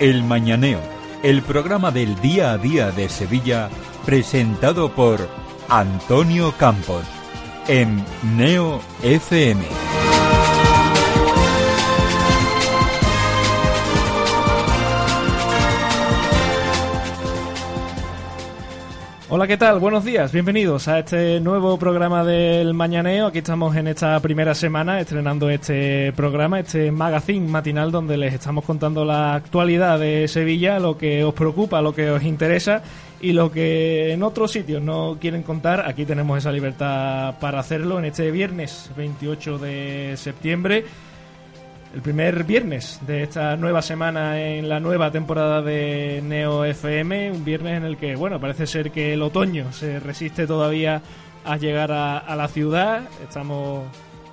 El Mañaneo, el programa del día a día de Sevilla, presentado por Antonio Campos, en Neo FM. Hola, ¿qué tal? Buenos días, bienvenidos a este nuevo programa del Mañaneo. Aquí estamos en esta primera semana estrenando este programa, este magazine matinal donde les estamos contando la actualidad de Sevilla, lo que os preocupa, lo que os interesa y lo que en otros sitios no quieren contar. Aquí tenemos esa libertad para hacerlo en este viernes 28 de septiembre el primer viernes de esta nueva semana en la nueva temporada de Neo FM, un viernes en el que, bueno, parece ser que el otoño se resiste todavía a llegar a, la ciudad, estamos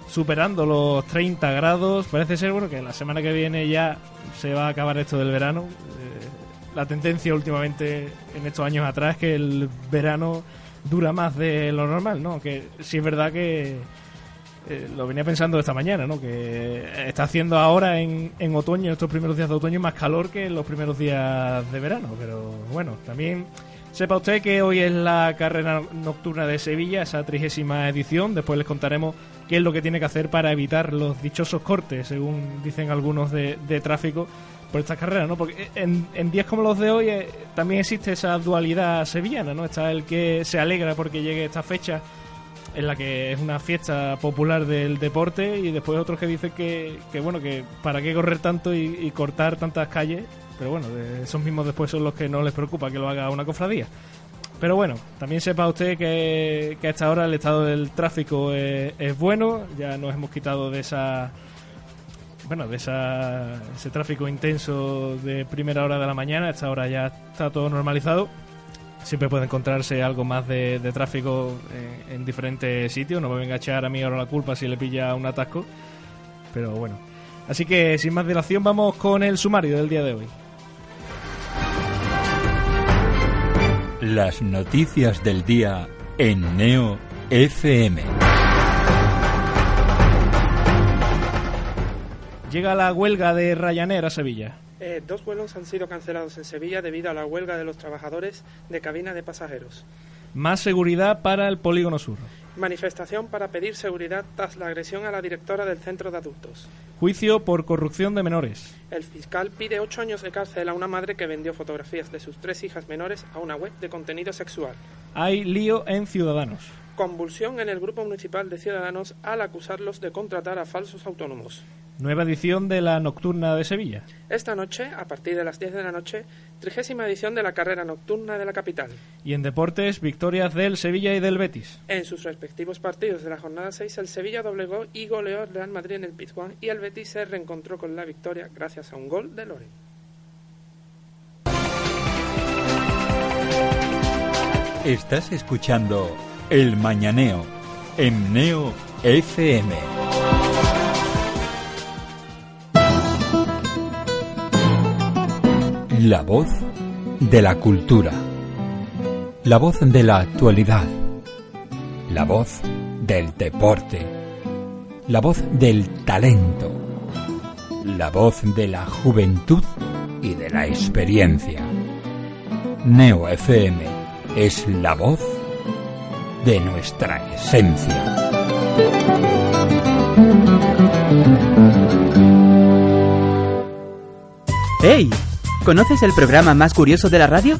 superando los 30 grados, parece ser, bueno, que la semana que viene ya se va a acabar esto del verano. Eh, la tendencia últimamente en estos años atrás es que el verano dura más de lo normal, ¿no? Que sí es verdad que eh, lo venía pensando esta mañana, ¿no? Que está haciendo ahora en, en otoño, estos primeros días de otoño, más calor que en los primeros días de verano. Pero bueno, también sepa usted que hoy es la carrera nocturna de Sevilla, esa trigésima edición. Después les contaremos qué es lo que tiene que hacer para evitar los dichosos cortes, según dicen algunos de, tráfico por estas carreras, ¿no? Porque en, en días como los de hoy eh, también existe esa dualidad sevillana, ¿no? Está el que se alegra porque llegue esta fecha en la que es una fiesta popular del deporte y después otros que dicen que, que bueno, que para qué correr tanto y, cortar tantas calles, pero bueno, esos mismos después son los que no les preocupa que lo haga una cofradía. Pero bueno, también sepa usted que, que a esta hora el estado del tráfico es, es, bueno, ya nos hemos quitado de esa bueno, de esa, ese tráfico intenso de primera hora de la mañana, a esta hora ya está todo normalizado siempre puede encontrarse algo más de, tráfico en, diferentes sitios. No me venga a echar a mí ahora la culpa si le pilla un atasco. Pero bueno. Así que sin más dilación vamos con el sumario del día de hoy. Las noticias del día en Neo FM. Llega la huelga de Ryanair a Sevilla. Eh, dos vuelos han sido cancelados en Sevilla debido a la huelga de los trabajadores de cabina de pasajeros. Más seguridad para el Polígono Sur. Manifestación para pedir seguridad tras la agresión a la directora del centro de adultos. Juicio por corrupción de menores. El fiscal pide ocho años de cárcel a una madre que vendió fotografías de sus tres hijas menores a una web de contenido sexual. Hay lío en Ciudadanos. Convulsión en el Grupo Municipal de Ciudadanos al acusarlos de contratar a falsos autónomos. Nueva edición de la Nocturna de Sevilla. Esta noche, a partir de las 10 de la noche, trigésima edición de la carrera nocturna de la capital. Y en deportes, victorias del Sevilla y del Betis. En sus respectivos partidos de la jornada 6, el Sevilla doblegó y goleó al Real Madrid en el Pizjuán y el Betis se reencontró con la victoria gracias a un gol de Loren. Estás escuchando El Mañaneo en Neo FM. La voz de la cultura. La voz de la actualidad. La voz del deporte. La voz del talento. La voz de la juventud y de la experiencia. Neo FM es la voz de nuestra esencia. ¡Hey! ¿Conoces el programa más curioso de la radio?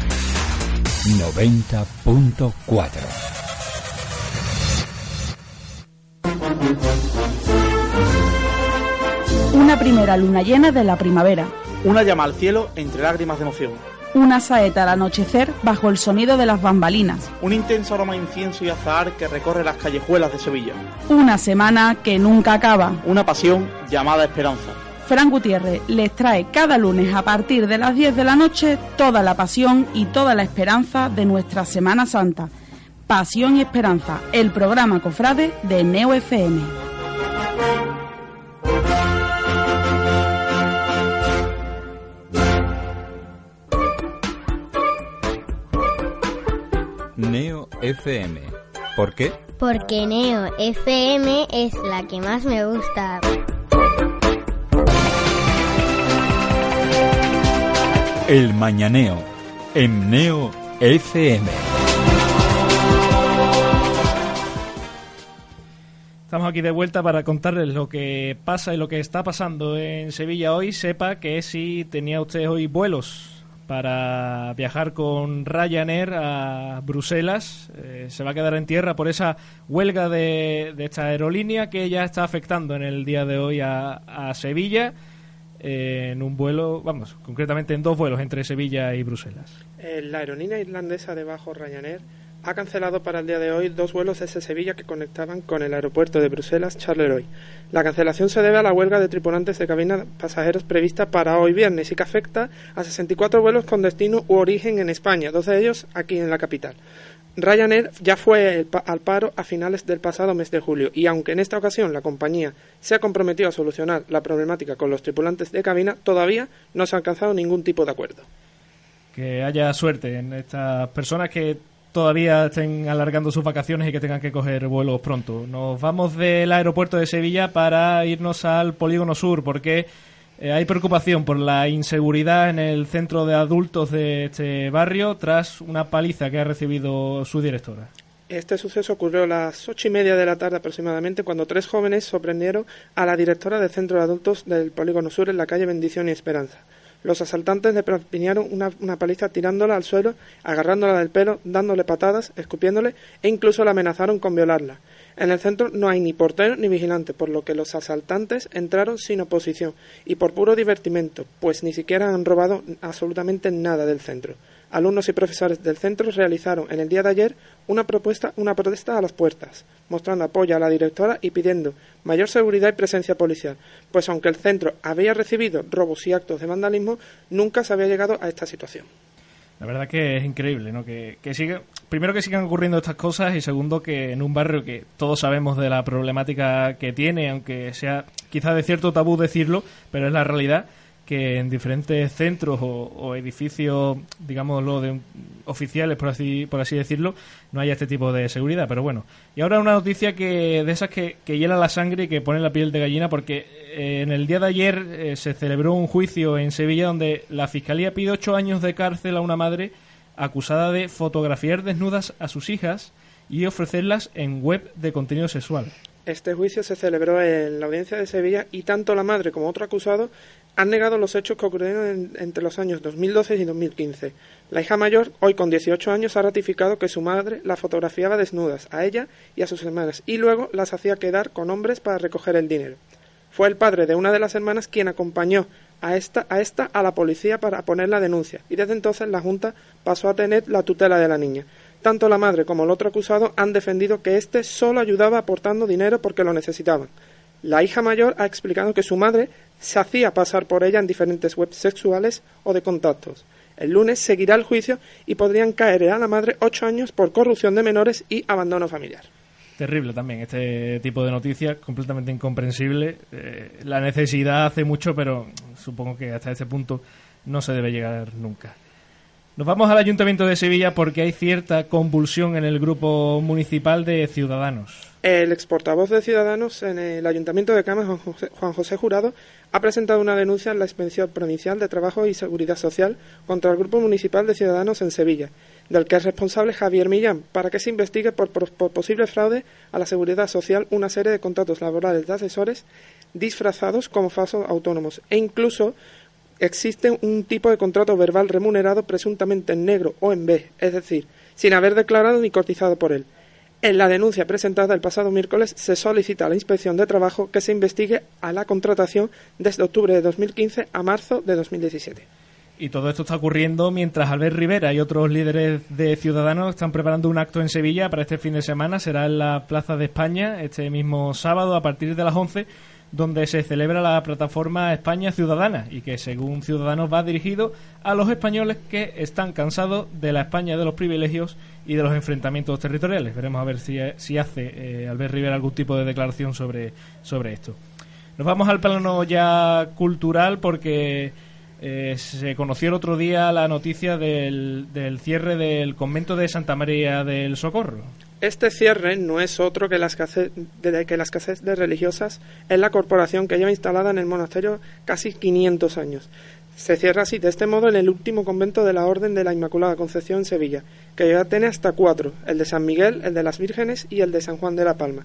90.4 Una primera luna llena de la primavera. Una llama al cielo entre lágrimas de emoción. Una saeta al anochecer bajo el sonido de las bambalinas. Un intenso aroma a incienso y azahar que recorre las callejuelas de Sevilla. Una semana que nunca acaba. Una pasión llamada esperanza. Fran Gutiérrez les trae cada lunes a partir de las 10 de la noche toda la pasión y toda la esperanza de nuestra Semana Santa. Pasión y Esperanza, el programa cofrade de Neo FM. Neo FM. ¿Por qué? Porque Neo FM es la que más me gusta. El Mañaneo en Neo FM. Estamos aquí de vuelta para contarles lo que pasa y lo que está pasando en Sevilla hoy. Sepa que si tenía usted hoy vuelos para viajar con Ryanair a Bruselas, eh, se va a quedar en tierra por esa huelga de, de esta aerolínea que ya está afectando en el día de hoy a, Sevilla en un vuelo, vamos, concretamente en dos vuelos entre Sevilla y Bruselas. Eh, la aerolínea irlandesa de bajo Ryanair ha cancelado para el día de hoy dos vuelos desde Sevilla que conectaban con el aeropuerto de Bruselas Charleroi. La cancelación se debe a la huelga de tripulantes de cabina pasajeros prevista para hoy viernes y que afecta a 64 vuelos con destino u origen en España, dos de ellos aquí en la capital. Ryanair ya fue al paro a finales del pasado mes de julio y aunque en esta ocasión la compañía se ha comprometido a solucionar la problemática con los tripulantes de cabina, todavía no se ha alcanzado ningún tipo de acuerdo. Que haya suerte en estas personas que todavía estén alargando sus vacaciones y que tengan que coger vuelos pronto. Nos vamos del aeropuerto de Sevilla para irnos al Polígono Sur porque eh, hay preocupación por la inseguridad en el centro de adultos de este barrio tras una paliza que ha recibido su directora. Este suceso ocurrió a las ocho y media de la tarde aproximadamente cuando tres jóvenes sorprendieron a la directora del centro de adultos del Polígono Sur en la calle Bendición y Esperanza. Los asaltantes le propinaron una, una paliza tirándola al suelo, agarrándola del pelo, dándole patadas, escupiéndole e incluso la amenazaron con violarla. En el centro no hay ni portero ni vigilante, por lo que los asaltantes entraron sin oposición y por puro divertimento, pues ni siquiera han robado absolutamente nada del centro. Alumnos y profesores del centro realizaron en el día de ayer una propuesta, una protesta a las puertas, mostrando apoyo a la directora y pidiendo mayor seguridad y presencia policial, pues aunque el centro había recibido robos y actos de vandalismo, nunca se había llegado a esta situación. La verdad que es increíble, ¿no? Que, que siga, primero que sigan ocurriendo estas cosas y segundo que en un barrio que todos sabemos de la problemática que tiene, aunque sea quizás de cierto tabú decirlo, pero es la realidad que en diferentes centros o, o edificios, digámoslo, de, oficiales, por así, por así decirlo, no haya este tipo de seguridad. Pero bueno, y ahora una noticia que de esas que, que hiela la sangre y que pone la piel de gallina, porque eh, en el día de ayer eh, se celebró un juicio en Sevilla donde la Fiscalía pide ocho años de cárcel a una madre acusada de fotografiar desnudas a sus hijas y ofrecerlas en web de contenido sexual. Este juicio se celebró en la audiencia de Sevilla y tanto la madre como otro acusado han negado los hechos que ocurrieron en- entre los años 2012 y 2015. La hija mayor, hoy con 18 años, ha ratificado que su madre la fotografiaba desnudas a ella y a sus hermanas y luego las hacía quedar con hombres para recoger el dinero. Fue el padre de una de las hermanas quien acompañó a esta, a esta a la policía para poner la denuncia y desde entonces la Junta pasó a tener la tutela de la niña. Tanto la madre como el otro acusado han defendido que éste solo ayudaba aportando dinero porque lo necesitaban. La hija mayor ha explicado que su madre se hacía pasar por ella en diferentes webs sexuales o de contactos. El lunes seguirá el juicio y podrían caer a la madre ocho años por corrupción de menores y abandono familiar. Terrible también este tipo de noticias, completamente incomprensible. Eh, la necesidad hace mucho, pero supongo que hasta este punto no se debe llegar nunca. Nos vamos al Ayuntamiento de Sevilla porque hay cierta convulsión en el grupo municipal de Ciudadanos. El ex portavoz de Ciudadanos en el Ayuntamiento de Cámara, Juan José, Juan José Jurado, ha presentado una denuncia en la Inspección Provincial de Trabajo y Seguridad Social contra el Grupo Municipal de Ciudadanos en Sevilla, del que es responsable Javier Millán, para que se investigue por, por- por posible fraude a la seguridad social una serie de contratos laborales de asesores disfrazados como falsos autónomos e incluso existe un tipo de contrato verbal remunerado presuntamente en negro o en B, es decir, sin haber declarado ni cotizado por él. En la denuncia presentada el pasado miércoles se solicita a la Inspección de Trabajo que se investigue a la contratación desde octubre de 2015 a marzo de 2017. Y todo esto está ocurriendo mientras Albert Rivera y otros líderes de Ciudadanos están preparando un acto en Sevilla para este fin de semana. Será en la Plaza de España este mismo sábado a partir de las 11 donde se celebra la plataforma España Ciudadana y que según Ciudadanos va dirigido a los españoles que están cansados de la España de los privilegios y de los enfrentamientos territoriales. Veremos a ver si, si hace eh, Albert Rivera algún tipo de declaración sobre, sobre esto. Nos vamos al plano ya cultural porque eh, se conoció el otro día la noticia del, del cierre del convento de Santa María del Socorro. Este cierre no es otro que la escasez de, religiosas en la corporación que lleva instalada en el monasterio casi 500 años. Se cierra así, de este modo, en el último convento de la Orden de la Inmaculada Concepción en Sevilla, que ya tiene hasta cuatro, el de San Miguel, el de las Vírgenes y el de San Juan de la Palma.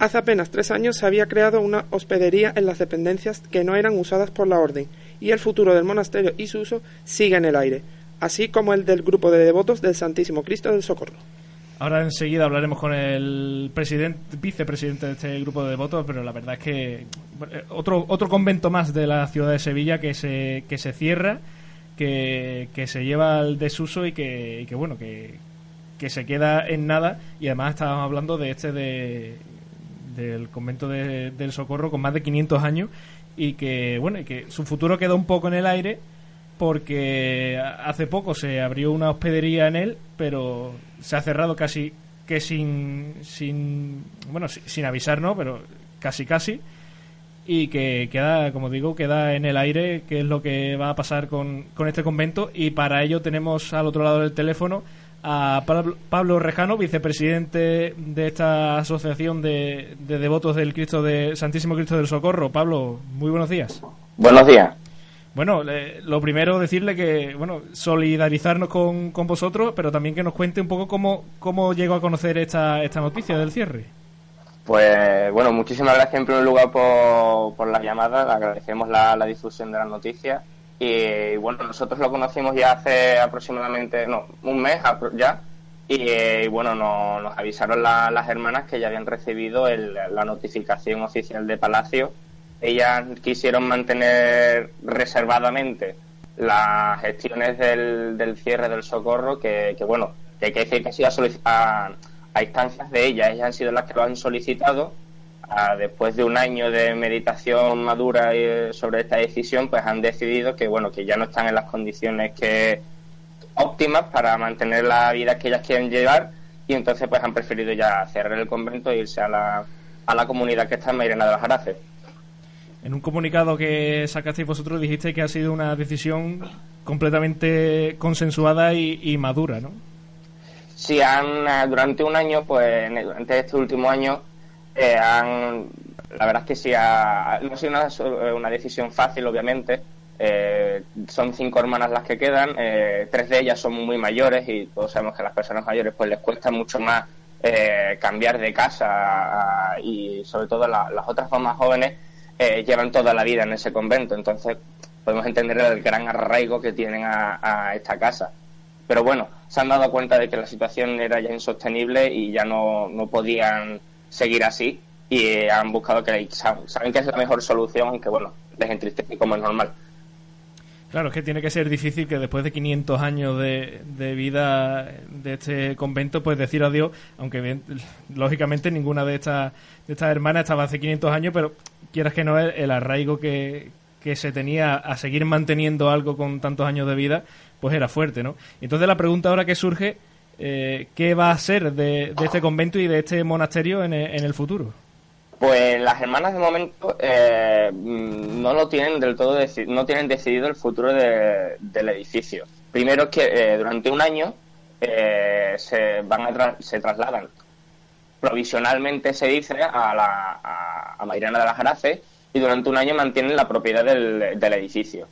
Hace apenas tres años se había creado una hospedería en las dependencias que no eran usadas por la Orden, y el futuro del monasterio y su uso sigue en el aire, así como el del grupo de devotos del Santísimo Cristo del Socorro. Ahora enseguida hablaremos con el presidente, vicepresidente de este grupo de devotos, pero la verdad es que eh, otro otro convento más de la ciudad de Sevilla que se que se cierra, que, que se lleva al desuso y que, que bueno que, que se queda en nada. Y además estábamos hablando de este de del convento de, del Socorro con más de 500 años y que bueno y que su futuro queda un poco en el aire porque hace poco se abrió una hospedería en él, pero se ha cerrado casi que sin, sin bueno, sin avisar, ¿no? Pero casi casi y que queda, como digo, queda en el aire qué es lo que va a pasar con, con este convento y para ello tenemos al otro lado del teléfono a Pablo Rejano, vicepresidente de esta asociación de, de devotos del Cristo de Santísimo Cristo del Socorro. Pablo, muy buenos días. Buenos días. Bueno, lo primero decirle que, bueno, solidarizarnos con, con, vosotros, pero también que nos cuente un poco cómo, cómo llegó a conocer esta, esta noticia del cierre. Pues bueno, muchísimas gracias en primer lugar por, por la llamada, agradecemos la, la difusión de la noticia y bueno, nosotros lo conocimos ya hace aproximadamente, no, un mes ya. Y, bueno, nos avisaron las hermanas que ya habían recibido la notificación oficial de Palacio ellas quisieron mantener reservadamente las gestiones del, del cierre del socorro, que, bueno, que hay que decir que ha sido a, a, instancias de ellas, ellas han sido las que lo han solicitado. después de un año de meditación madura eh, sobre esta decisión, pues han decidido que bueno, que ya no están en las condiciones que óptimas para mantener la vida que ellas quieren llevar y entonces pues han preferido ya cerrar el convento e irse a la, a la comunidad que está en Mairena de las Jaraces. En un comunicado que sacasteis vosotros dijiste que ha sido una decisión completamente consensuada y, madura, ¿no? Sí, han, eh, durante un año, pues durante este último año, eh, han, la verdad es que sí, ha, no ha sido una, una decisión fácil, obviamente. Eh, son cinco hermanas las que quedan, tres de ellas son muy mayores y todos sabemos que a las personas mayores pues les cuesta mucho más cambiar de casa y sobre todo las otras más jóvenes eh, llevan toda la vida en ese convento, entonces podemos entender el gran arraigo que tienen a, esta casa. Pero bueno, se han dado cuenta de que la situación era ya insostenible y ya no, no podían seguir así y han buscado que saben que es la mejor solución, aunque bueno, les entristece como es normal. Claro, es que tiene que ser difícil que después de 500 años de, de vida de este convento, pues decir adiós, aunque lógicamente ninguna de estas, de estas hermanas estaba hace 500 años, pero quieras que no, el, arraigo que, que se tenía a seguir manteniendo algo con tantos años de vida, pues era fuerte, ¿no? Entonces la pregunta ahora que surge, eh, ¿qué va a ser de, de, este convento y de este monasterio en en el futuro? Pues las hermanas de momento eh, mm, no lo tienen del todo no tienen decidido el futuro del edificio. Primero es que eh, durante un año eh, se van se trasladan provisionalmente se dice a la a, a de las Jaraces y durante un año mantienen la propiedad del, del edificio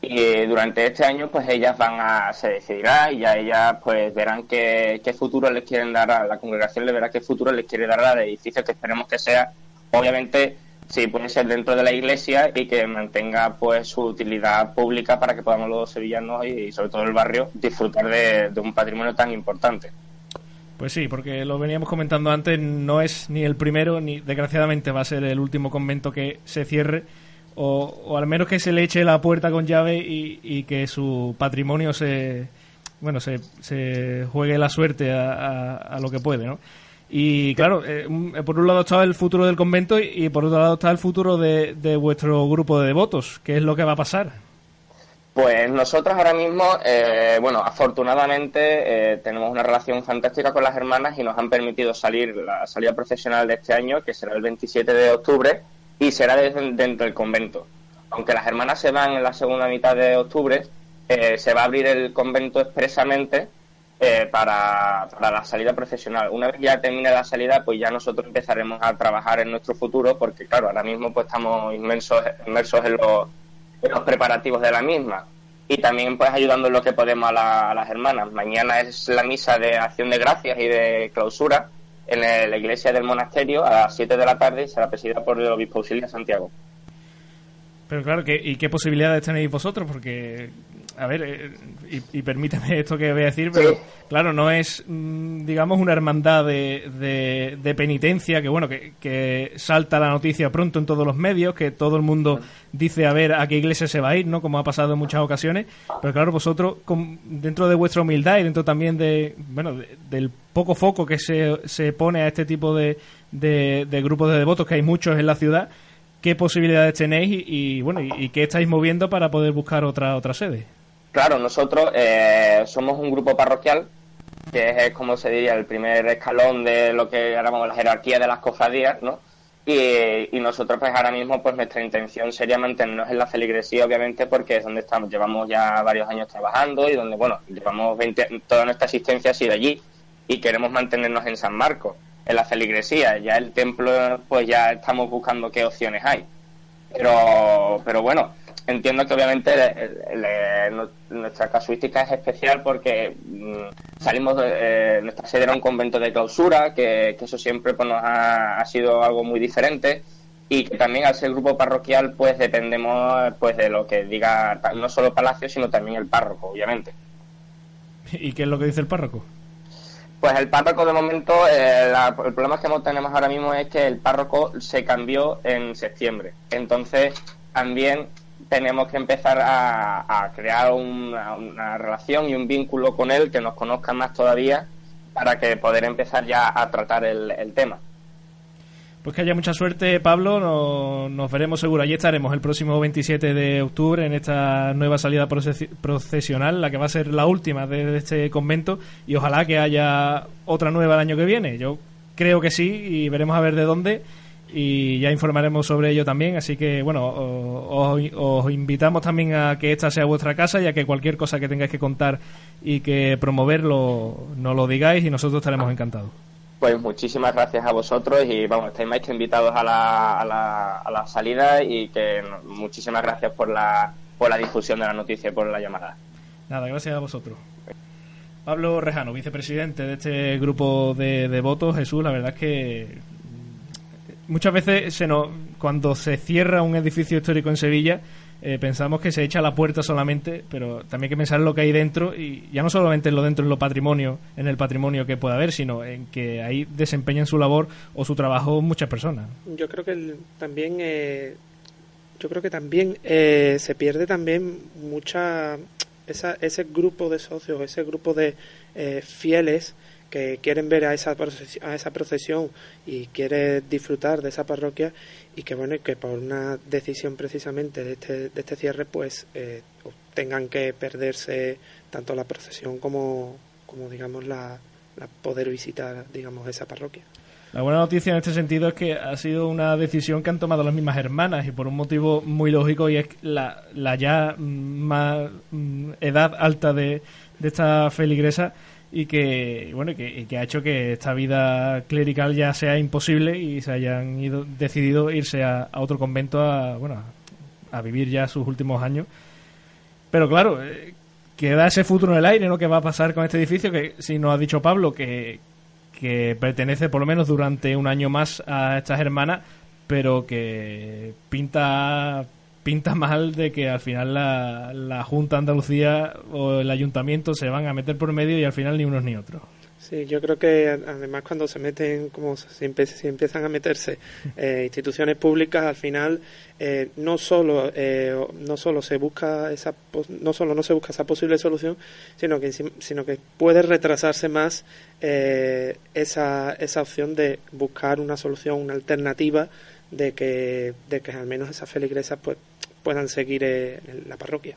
y durante este año pues ellas van a se decidirá y ya ellas pues verán qué, qué futuro les quieren dar a la congregación le verá qué futuro les quiere dar al edificio que esperemos que sea obviamente sí puede ser dentro de la iglesia y que mantenga pues su utilidad pública para que podamos los sevillanos y, sobre todo el barrio disfrutar de, un patrimonio tan importante. Pues sí, porque lo veníamos comentando antes, no es ni el primero ni desgraciadamente va a ser el último convento que se cierre o, al menos que se le eche la puerta con llave y, que su patrimonio se bueno se, se juegue la suerte a, a lo que puede, ¿no? Y claro, eh, por un lado está el futuro del convento y, por otro lado está el futuro de, vuestro grupo de devotos. ¿Qué es lo que va a pasar? Pues nosotros ahora mismo, eh, bueno, afortunadamente eh, tenemos una relación fantástica con las hermanas y nos han permitido salir la salida profesional de este año, que será el 27 de octubre, y será dentro del convento. Aunque las hermanas se van en la segunda mitad de octubre, se va a abrir el convento expresamente eh, para, la salida profesional. Una vez ya termine la salida, pues ya nosotros empezaremos a trabajar en nuestro futuro, porque claro, ahora mismo pues estamos inmensos, inmersos en los, los preparativos de la misma. Y también pues ayudando en lo que podemos a, las hermanas. Mañana es la misa de acción de gracias y de clausura en la iglesia del monasterio a las 7 de la tarde y será presidida por el obispo auxiliar Santiago. Pero claro, ¿y qué posibilidades tenéis vosotros? Porque a ver, eh, y, permíteme esto que voy a decir, pero claro, no es, mm, digamos, una hermandad de, de, penitencia que, bueno, que, que, salta la noticia pronto en todos los medios, que todo el mundo dice a ver a qué iglesia se va a ir, ¿no? Como ha pasado en muchas ocasiones. Pero claro, vosotros, dentro de vuestra humildad y dentro también de, bueno, del poco foco que se, se pone a este tipo de, de, de grupos de devotos, que hay muchos en la ciudad, ¿qué posibilidades tenéis y, bueno, y, y, qué estáis moviendo para poder buscar otra, otra sede? Claro, nosotros eh, somos un grupo parroquial, que es, como se diría, el primer escalón de lo que llamamos la jerarquía de las cofradías, ¿no? Y, nosotros, pues ahora mismo, pues nuestra intención sería mantenernos en la feligresía, obviamente, porque es donde estamos. Llevamos ya varios años trabajando y donde, bueno, llevamos 20, toda nuestra asistencia ha sido allí y queremos mantenernos en San Marcos, en la feligresía. Ya el templo, pues ya estamos buscando qué opciones hay. Pero, pero bueno, entiendo que obviamente nuestra casuística es especial porque mm, salimos de eh, nuestra sede era un convento de clausura que, eso siempre pues, nos ha, sido algo muy diferente y que también al ser grupo parroquial pues dependemos pues de lo que diga no solo Palacio sino también el párroco obviamente ¿y qué es lo que dice el párroco? Pues el párroco de momento, eh, el problema que tenemos ahora mismo es que el párroco se cambió en septiembre. Entonces, también tenemos que empezar a, crear una, relación y un vínculo con él que nos conozca más todavía para que poder empezar ya a tratar el, tema. Pues que haya mucha suerte, Pablo. Nos, veremos seguro. Allí estaremos el próximo 27 de octubre en esta nueva salida procesional, la que va a ser la última de este convento. Y ojalá que haya otra nueva el año que viene. Yo creo que sí y veremos a ver de dónde y ya informaremos sobre ello también. Así que, bueno, os, invitamos también a que esta sea vuestra casa y a que cualquier cosa que tengáis que contar y que promoverlo nos lo digáis y nosotros estaremos encantados. Pues muchísimas gracias a vosotros y vamos, estáis más que invitados a la, a la, a la salida y que muchísimas gracias por la, por la difusión de la noticia y por la llamada. Nada, gracias a vosotros. Pablo Rejano, vicepresidente de este grupo de, de votos. Jesús, la verdad es que muchas veces se cuando se cierra un edificio histórico en Sevilla, eh, pensamos que se echa la puerta solamente, pero también hay que pensar lo que hay dentro y ya no solamente en lo dentro, en lo patrimonio, en el patrimonio que pueda haber, sino en que ahí desempeñan su labor o su trabajo muchas personas. Yo creo que también, eh, yo creo que también eh, se pierde también mucha esa, ese grupo de socios, ese grupo de fieles que quieren ver a esa, a esa procesión y quieren disfrutar de esa parroquia y que bueno que por una decisión precisamente de este, de este cierre pues eh, tengan que perderse tanto la procesión como, como digamos la, poder visitar digamos esa parroquia. La buena noticia en este sentido es que ha sido una decisión que han tomado las mismas hermanas y por un motivo muy lógico y es la, la ya más mm, edad alta de, de esta feligresa y que bueno que, ha hecho que esta vida clerical ya sea imposible y se hayan ido decidido irse a, otro convento a bueno a, vivir ya sus últimos años. Pero claro eh, queda ese futuro en el aire no qué va a pasar con este edificio que si nos ha dicho Pablo que, que pertenece por lo menos durante un año más a estas hermanas pero que pinta pinta mal de que al final la, la Junta Andalucía o el Ayuntamiento se van a meter por medio y al final ni unos ni otros. Sí, yo creo que además cuando se meten, como se, empiezan a meterse eh, instituciones públicas, al final eh, no solo eh, no solo se busca esa no solo no se busca esa posible solución, sino que sino que puede retrasarse más esa esa opción de buscar una solución, una alternativa de que de que al menos esas feligresas pues puedan seguir en la parroquia.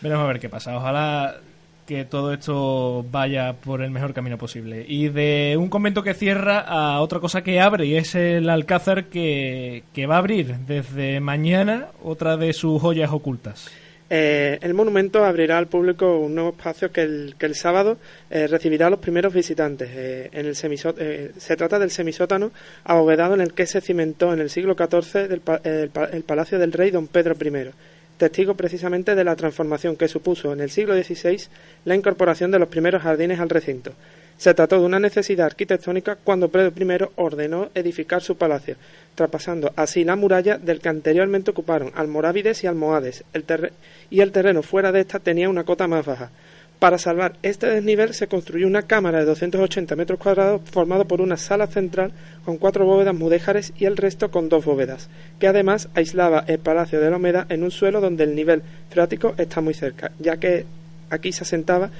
Veremos a ver qué pasa. Ojalá que todo esto vaya por el mejor camino posible. Y de un convento que cierra a otra cosa que abre, y es el Alcázar que, va a abrir desde mañana otra de sus joyas ocultas. Eh, el monumento abrirá al público un nuevo espacio que el, que el sábado eh, recibirá a los primeros visitantes. Eh, en el se trata del semisótano abovedado en el que se cimentó en el siglo XIV del, el palacio del rey don Pedro I testigo precisamente de la transformación que supuso en el siglo XVI la incorporación de los primeros jardines al recinto. Se trató de una necesidad arquitectónica cuando Pedro I ordenó edificar su palacio, traspasando así la muralla del que anteriormente ocuparon almorávides y almohades, y el terreno fuera de esta tenía una cota más baja. Para salvar este desnivel se construyó una cámara de 280 metros cuadrados formado por una sala central con cuatro bóvedas mudéjares y el resto con dos bóvedas, que además aislaba el Palacio de la Homeda en un suelo donde el nivel freático está muy cerca, ya que aquí se asentaba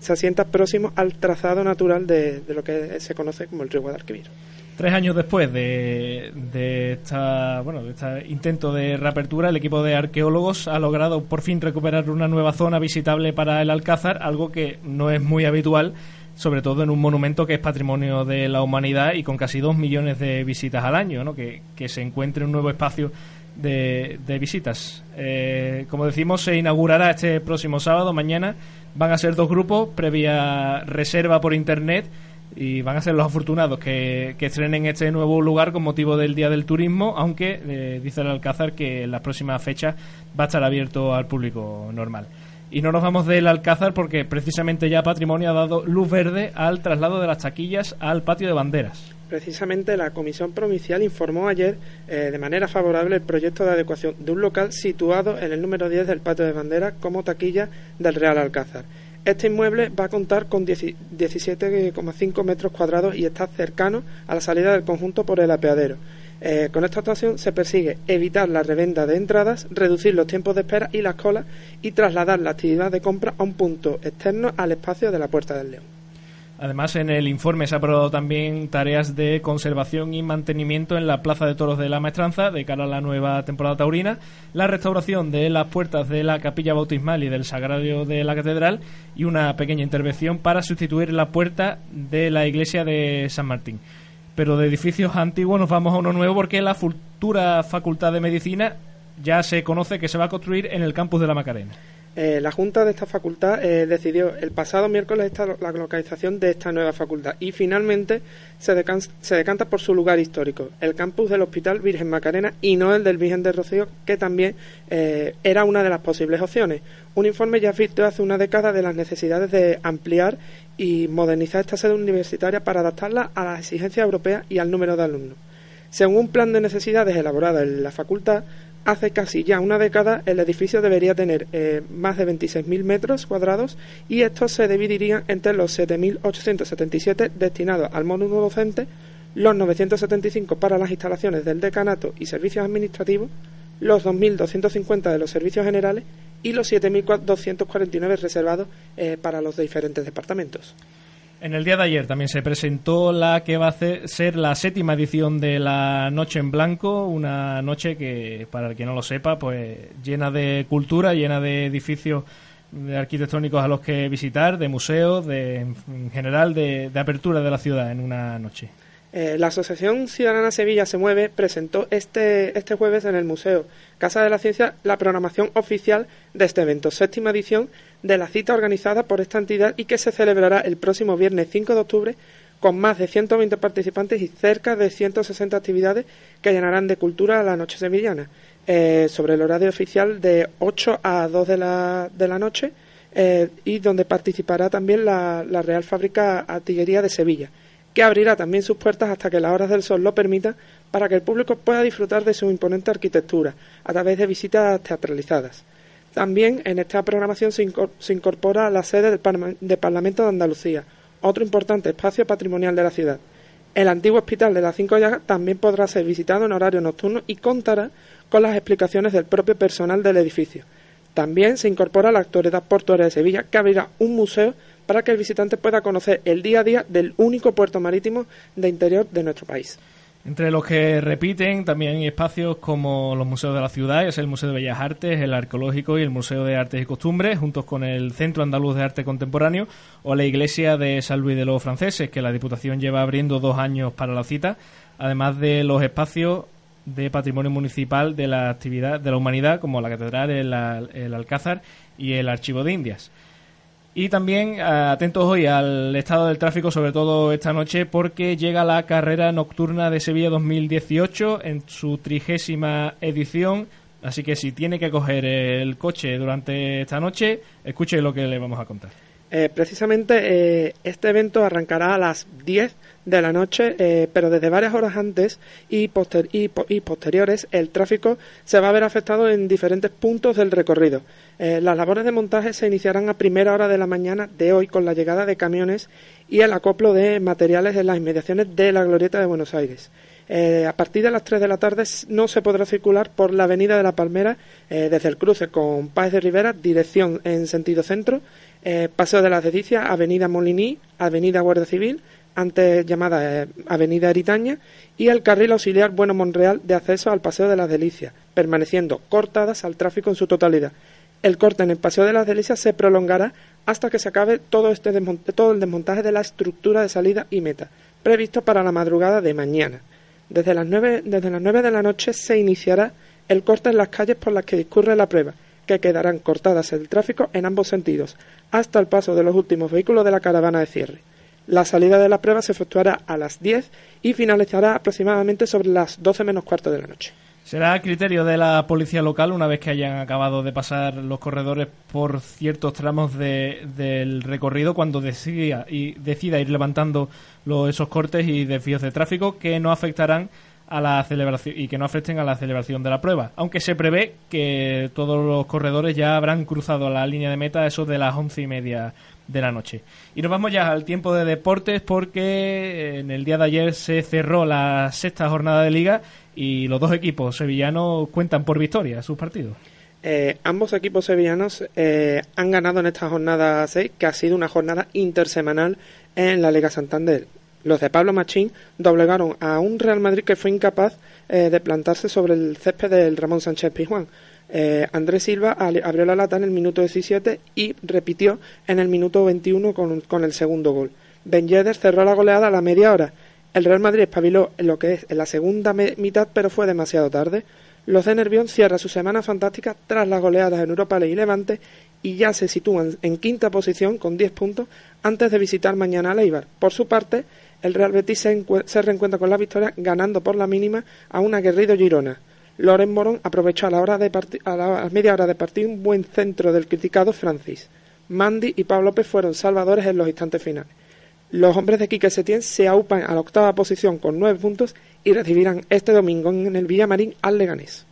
se asienta próximo al trazado natural de, de lo que se conoce como el río Guadalquivir. Tres años después de, esta, bueno, de este intento de reapertura, el equipo de arqueólogos ha logrado por fin recuperar una nueva zona visitable para el Alcázar, algo que no es muy habitual, sobre todo en un monumento que es patrimonio de la humanidad y con casi dos millones de visitas al año, ¿no? que, se encuentre un nuevo espacio de, visitas. Eh, como decimos, se inaugurará este próximo sábado, mañana. Van a ser dos grupos, previa reserva por internet y van a ser los afortunados que, que, estrenen este nuevo lugar con motivo del Día del Turismo, aunque eh, dice el Alcázar que en las próximas fechas va a estar abierto al público normal. Y no nos vamos del Alcázar porque precisamente ya Patrimonio ha dado luz verde al traslado de las taquillas al patio de banderas. Precisamente la Comisión Provincial informó ayer eh, de manera favorable el proyecto de adecuación de un local situado en el número 10 del patio de banderas como taquilla del Real Alcázar. Este inmueble va a contar con 17,5 metros cuadrados y está cercano a la salida del conjunto por el apeadero. Eh, con esta actuación se persigue evitar la revenda de entradas, reducir los tiempos de espera y las colas y trasladar la actividad de compra a un punto externo al espacio de la Puerta del León. Además, en el informe se ha aprobado también tareas de conservación y mantenimiento en la Plaza de Toros de la Maestranza de cara a la nueva temporada taurina, la restauración de las puertas de la capilla bautismal y del sagrario de la catedral y una pequeña intervención para sustituir la puerta de la iglesia de San Martín. Pero de edificios antiguos nos vamos a uno nuevo porque la futura Facultad de Medicina ya se conoce que se va a construir en el campus de la Macarena. Eh, la Junta de esta facultad eh, decidió el pasado miércoles esta, la localización de esta nueva facultad y finalmente se, decanta por su lugar histórico, el campus del Hospital Virgen Macarena y no el del Virgen de Rocío, que también eh, era una de las posibles opciones. Un informe ya advirtió hace una década de las necesidades de ampliar y modernizar esta sede universitaria para adaptarla a las exigencias europeas y al número de alumnos. Según un plan de necesidades elaborado en la facultad, hace casi ya una década el edificio debería tener eh, más de 26.000 metros cuadrados y estos se dividirían entre los 7.877 destinados al módulo docente, los 975 para las instalaciones del decanato y servicios administrativos, los 2.250 de los servicios generales y los 7.249 reservados eh, para los diferentes departamentos. En el día de ayer también se presentó la que va a ser la séptima edición de la Noche en Blanco, una noche que, para el que no lo sepa, pues llena de cultura, llena de edificios arquitectónicos a los que visitar, de museos, de, en general de apertura de la ciudad en una noche. Eh, la Asociación Ciudadana Sevilla se mueve presentó este, este jueves en el Museo Casa de la Ciencia la programación oficial de este evento, séptima edición de la cita organizada por esta entidad y que se celebrará el próximo viernes 5 de octubre con más de 120 participantes y cerca de 160 actividades que llenarán de cultura la noche sevillana. Eh, sobre el horario oficial de 8 a 2 de la, de la noche eh, y donde participará también la, la Real Fábrica Artillería de Sevilla que abrirá también sus puertas hasta que las horas del sol lo permitan para que el público pueda disfrutar de su imponente arquitectura a través de visitas teatralizadas. También en esta programación se, incorpora la sede del, Parlamento de Andalucía, otro importante espacio patrimonial de la ciudad. El antiguo hospital de las Cinco Llagas también podrá ser visitado en horario nocturno y contará con las explicaciones del propio personal del edificio. También se incorpora la Autoridad Portuaria de Sevilla, que abrirá un museo para que el visitante pueda conocer el día a día del único puerto marítimo de interior de nuestro país. Entre los que repiten también hay espacios como los museos de la ciudad, es el Museo de Bellas Artes, el Arqueológico y el Museo de Artes y Costumbres, juntos con el Centro Andaluz de Arte Contemporáneo o la Iglesia de San Luis de los Franceses, que la Diputación lleva abriendo dos años para la cita, además de los espacios de patrimonio municipal de la actividad de la humanidad, como la Catedral, el, el Alcázar y el Archivo de Indias. Y también eh, atentos hoy al estado del tráfico, sobre todo esta noche, porque llega la carrera nocturna de Sevilla 2018 en su trigésima edición. Así que si tiene que coger el coche durante esta noche, escuche lo que le vamos a contar. Eh, precisamente eh, este evento arrancará a las 10 de la noche, eh, pero desde varias horas antes y, y, posteriores el tráfico se va a ver afectado en diferentes puntos del recorrido. las labores de montaje se iniciarán a primera hora de la mañana de hoy con la llegada de camiones y el acoplo de materiales en las inmediaciones de la Glorieta de Buenos Aires. a partir de las 3 de la tarde no se podrá circular por la Avenida de la Palmera desde el cruce con Páez de Rivera, dirección en sentido centro, eh, Paseo de las Delicias, Avenida Moliní, Avenida Guardia Civil, antes llamada eh, Avenida Eritaña, y el carril auxiliar Bueno Monreal de acceso al Paseo de las Delicias, permaneciendo cortadas al tráfico en su totalidad. El corte en el Paseo de las Delicias se prolongará hasta que se acabe todo, este todo el desmontaje de la estructura de salida y meta, previsto para la madrugada de mañana. Desde las nueve desde las 9 de la noche se iniciará el corte en las calles por las que discurre la prueba, que quedarán cortadas el tráfico en ambos sentidos, hasta el paso de los últimos vehículos de la caravana de cierre. La salida de la prueba se efectuará a las 10 y finalizará aproximadamente sobre las 12 menos cuarto de la noche. Será a criterio de la policía local, una vez que hayan acabado de pasar los corredores por ciertos tramos del recorrido, cuando decida, y decida ir levantando esos cortes y desvíos de tráfico que no afectarán a la celebración y que no afecten a la celebración de la prueba. Aunque se prevé que todos los corredores ya habrán cruzado la línea de meta eso de las once y media de la noche. Y nos vamos ya al tiempo de deportes porque en el día de ayer se cerró la sexta jornada de liga y los dos equipos sevillanos cuentan por victoria sus partidos. Eh, ambos equipos sevillanos eh, han ganado en esta jornada 6, que ha sido una jornada intersemanal en la Liga Santander. Los de Pablo Machín doblegaron a un Real Madrid que fue incapaz eh, de plantarse sobre el césped del Ramón Sánchez Pizjuán. Eh, Andrés Silva abrió la lata en el minuto 17 y repitió en el minuto 21 con, el segundo gol. Ben Yedder cerró la goleada a la media hora. El Real Madrid espabiló en lo que es en la segunda mitad, pero fue demasiado tarde. Los de Nervión cierran su semana fantástica tras las goleadas en Europa League y Levante y ya se sitúan en quinta posición con 10 puntos antes de visitar mañana a Leibar. Por su parte, el Real Betis se, reencuentra con la victoria ganando por la mínima a un aguerrido Girona. Loren Morón aprovechó a la, hora de a la media hora de partir un buen centro del criticado Francis. Mandy y Pablo López fueron salvadores en los instantes finales. Los hombres de Quique Setién se aupan a la octava posición con nueve puntos y recibirán este domingo en el Villamarín al Leganés.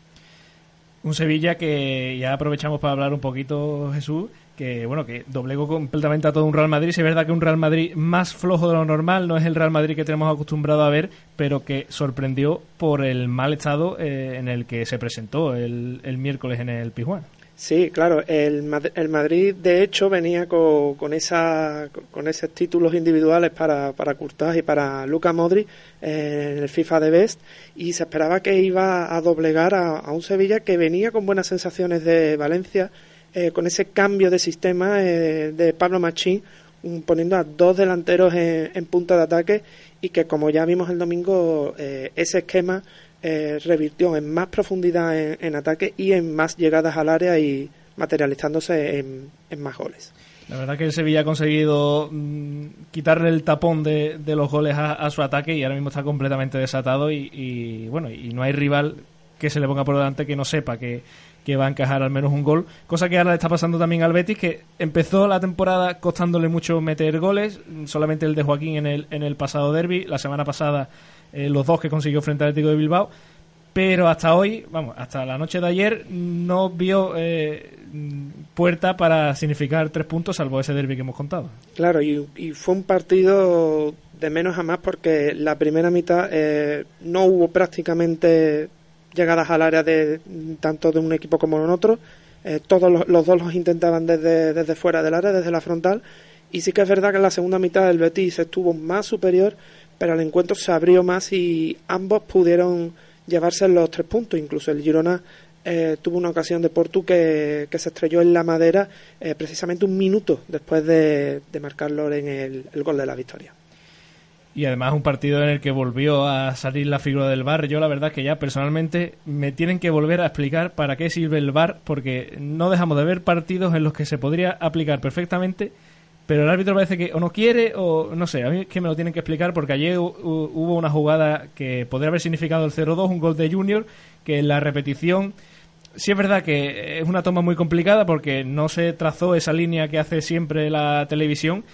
Un Sevilla que ya aprovechamos para hablar un poquito, Jesús, que bueno que doblegó completamente a todo un Real Madrid. es verdad que un Real Madrid más flojo de lo normal, no es el Real Madrid que tenemos acostumbrado a ver, pero que sorprendió por el mal estado eh, en el que se presentó el, el miércoles en el Pijuán. Sí, claro, el, el Madrid de hecho venía con, con, esa, con esos títulos individuales para, para Courtois y para Luca Modri eh, en el FIFA de Best y se esperaba que iba a doblegar a un Sevilla que venía con buenas sensaciones de Valencia eh, con ese cambio de sistema eh, de Pablo Machín, poniendo a dos delanteros en, punta de ataque y que como ya vimos el domingo, eh, ese esquema revirtió en más profundidad en, ataque y en más llegadas al área y materializándose en, más goles. La verdad que el Sevilla ha conseguido mm, quitarle el tapón de, los goles a, su ataque y ahora mismo está completamente desatado y, y, bueno y no hay rival que se le ponga por delante que no sepa que, que va a encajar al menos un gol. Cosa que ahora le está pasando también al Betis, que empezó la temporada costándole mucho meter goles, solamente el de Joaquín en el, en el pasado derby, la semana pasada eh, los dos que consiguió frente al Atlético de Bilbao. Pero hasta hoy, vamos, hasta la noche de ayer, no vio eh, puerta para significar tres puntos, salvo ese derby que hemos contado. Claro, y, y fue un partido de menos a más porque la primera mitad eh, no hubo prácticamente llegadas al área de tanto de un equipo como en otro. Eh, todos los, dos los intentaban desde, desde fuera del área, desde la frontal. Y sí que es verdad que en la segunda mitad el Betis estuvo más superior, pero el encuentro se abrió más y ambos pudieron llevarse los tres puntos. Incluso el Girona eh, tuvo una ocasión de Portu que, que se estrelló en la madera eh, precisamente un minuto después de, de marcarlo en el gol de la victoria y además un partido en el que volvió a salir la figura del VAR. Yo la verdad que ya personalmente me tienen que volver a explicar para qué sirve el VAR, porque no dejamos de ver partidos en los que se podría aplicar perfectamente, pero el árbitro parece que o no quiere o no sé, a mí es que me lo tienen que explicar porque ayer hubo una jugada que podría haber significado el 0-2, un gol de Junior, que en la repetición... Sí es verdad que es una toma muy complicada porque no se trazó esa línea que hace siempre la televisión,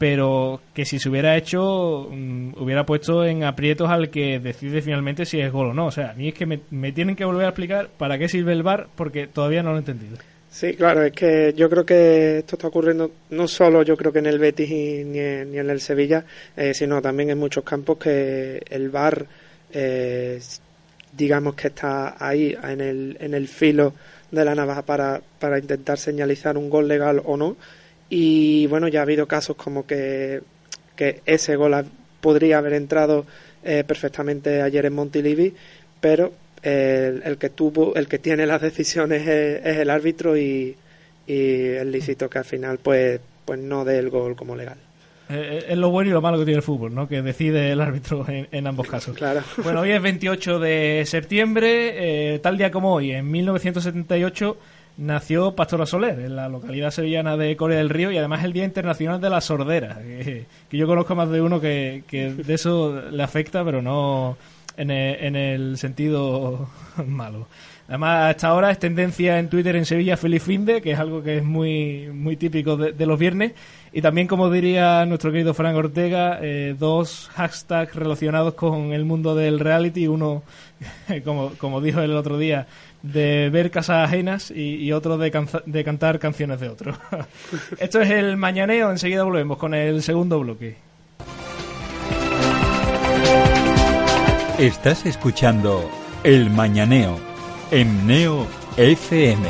pero que si se hubiera hecho um, hubiera puesto en aprietos al que decide finalmente si es gol o no. O sea, a mí es que me, me, tienen que volver a explicar para qué sirve el VAR porque todavía no lo he entendido. Sí, claro, es que yo creo que esto está ocurriendo no solo yo creo que en el Betis y, ni, en, ni en el Sevilla, eh, sino también en muchos campos que el VAR eh, digamos que está ahí en el, en el filo de la navaja para, para intentar señalizar un gol legal o no y bueno, ya ha habido casos como que, que ese gol podría haber entrado eh, perfectamente ayer en Montilivi, pero eh, el, que tuvo, el que tiene las decisiones es, es el árbitro y, y es lícito que al final pues, pues no dé el gol como legal. Eh, es lo bueno y lo malo que tiene el fútbol, ¿no? Que decide el árbitro en, en ambos casos. Claro. Bueno, hoy es 28 de septiembre, eh, tal día como hoy, en 1978 nació Pastora Soler, en la localidad sevillana de Corea del Río, y además el Día Internacional de la Sordera, que, yo conozco más de uno que, que, de eso le afecta, pero no en el, en el sentido malo. Además, hasta ahora es tendencia en Twitter en Sevilla Feliz Finde, que es algo que es muy, muy típico de, de los viernes. Y también, como diría nuestro querido Frank Ortega, eh, dos hashtags relacionados con el mundo del reality. Uno, como, como dijo el otro día, de ver casas ajenas y, y otro de, de, cantar canciones de otro. Esto es el mañaneo, enseguida volvemos con el segundo bloque. Estás escuchando El Mañaneo en Neo FM.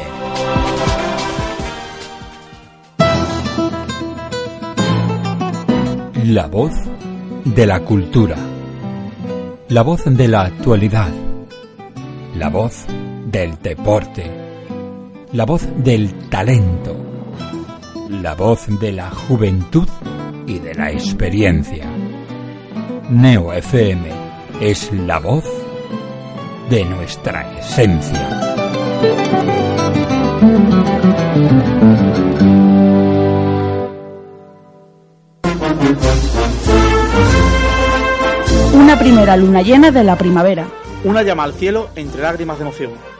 La voz de la cultura. La voz de la actualidad. La voz del deporte, la voz del talento, la voz de la juventud y de la experiencia. Neo FM es la voz de nuestra esencia. Una primera luna llena de la primavera. Una llama al cielo entre lágrimas de emoción.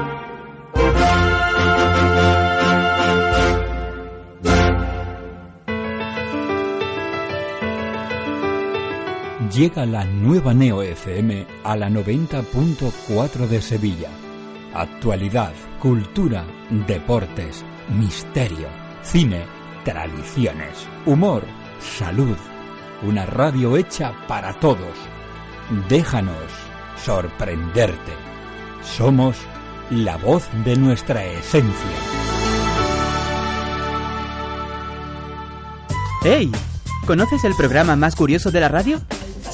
Llega la nueva Neo FM a la 90.4 de Sevilla. Actualidad, cultura, deportes, misterio, cine, tradiciones, humor, salud. Una radio hecha para todos. Déjanos sorprenderte. Somos la voz de nuestra esencia. ¡Hey! ¿Conoces el programa más curioso de la radio?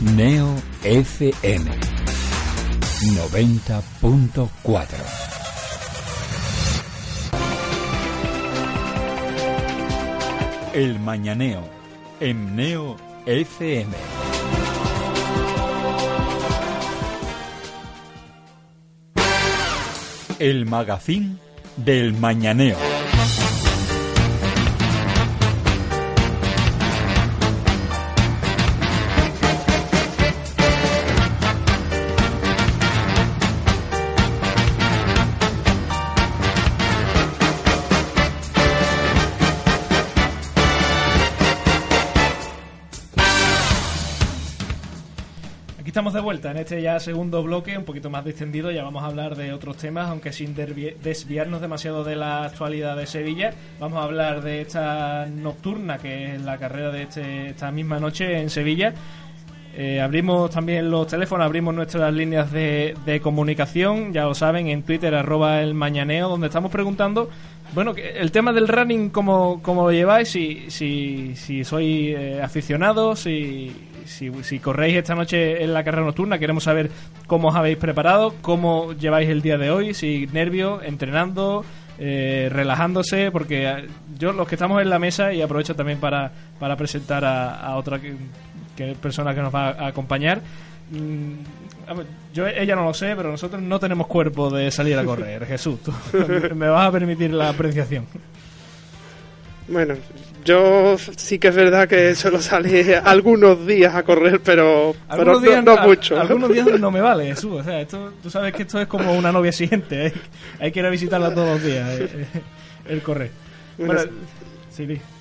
Neo FM 90.4 El Mañaneo en Neo FM. El magazine del Mañaneo. Estamos de vuelta en este ya segundo bloque, un poquito más distendido. Ya vamos a hablar de otros temas, aunque sin desviarnos demasiado de la actualidad de Sevilla. Vamos a hablar de esta nocturna, que es la carrera de este- esta misma noche en Sevilla. Eh, abrimos también los teléfonos, abrimos nuestras líneas de, de comunicación, ya lo saben, en Twitter, arroba el mañaneo, donde estamos preguntando, bueno, el tema del running, ¿cómo, cómo lo lleváis? Si, si, si sois eh, aficionados, si, si, si corréis esta noche en la carrera nocturna, queremos saber cómo os habéis preparado, cómo lleváis el día de hoy, si nervios, entrenando, eh, relajándose, porque eh, yo, los que estamos en la mesa, y aprovecho también para, para presentar a, a otra que, que persona que nos va a acompañar. mm, Yo, ella no lo sé, pero nosotros no tenemos cuerpo de salir a correr. Jesús, tú me vas a permitir la apreciación. Bueno, yo sí que es verdad que suelo salir algunos días a correr, pero, pero no, días, no a- mucho. algunos días no me vale, Jesús. O sea, esto, tú sabes que esto es como una novia siguiente. Hay, hay que ir a visitarla todos los días. eh, eh, el correr. Bueno, Bueno,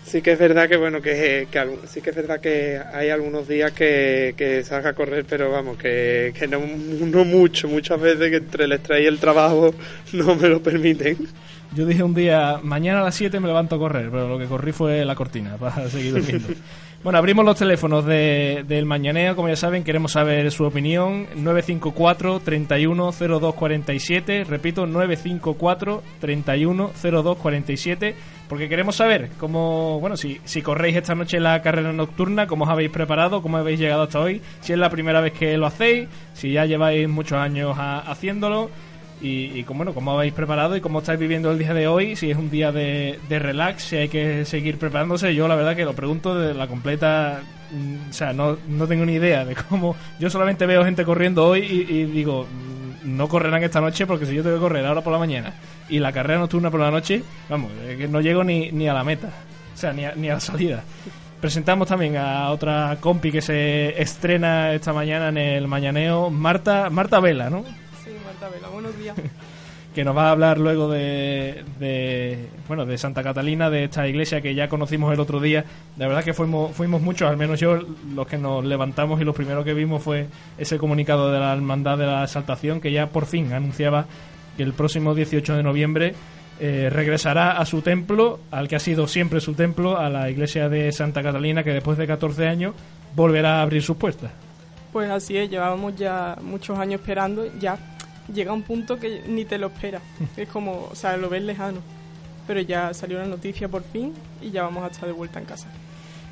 sí, que es verdad que bueno que, que sí que es verdad que hay algunos días que, que salga a correr, pero vamos que, que no, no mucho, muchas veces que entre el estrés y el trabajo no me lo permiten. Yo dije un día, mañana a las 7 me levanto a correr, pero lo que corrí fue la cortina para seguir durmiendo. Bueno, abrimos los teléfonos de- del Mañaneo, como ya saben, queremos saber su opinión. 954 31 02 47, repito, 954 31 02 47, porque queremos saber cómo, bueno, si, si corréis esta noche la carrera nocturna, cómo os habéis preparado, cómo habéis llegado hasta hoy, si es la primera vez que lo hacéis, si ya lleváis muchos años a- haciéndolo y, y cómo, bueno, cómo habéis preparado y cómo estáis viviendo el día de hoy, si es un día de, de relax, si hay que seguir preparándose. Yo la verdad que lo pregunto de la completa... mm, O sea, no, no tengo ni idea de cómo... Yo solamente veo gente corriendo hoy y, digo, mm, no correrán esta noche porque si yo tengo que correr ahora por la mañana y la carrera nocturna por la noche, vamos, no llego ni, ni a la meta. O sea, ni a, ni a la salida. Presentamos también a otra compi que se estrena esta mañana en el Mañaneo, Marta, Marta Vela, ¿no? Buenos días. que nos va a hablar luego de, de, bueno de Santa Catalina de esta iglesia que ya conocimos el otro día de verdad que fuimos fuimos muchos al menos yo los que nos levantamos y lo primero que vimos fue ese comunicado de la hermandad de la exaltación que ya por fin anunciaba que el próximo 18 de noviembre eh, regresará a su templo al que ha sido siempre su templo a la iglesia de Santa Catalina que después de 14 años volverá a abrir sus puertas Pues así es, llevábamos ya muchos años esperando, ya llega un punto que ni te lo esperas. Es como, o sea, lo ves lejano. Pero ya salió la noticia por fin y ya vamos a estar de vuelta en casa.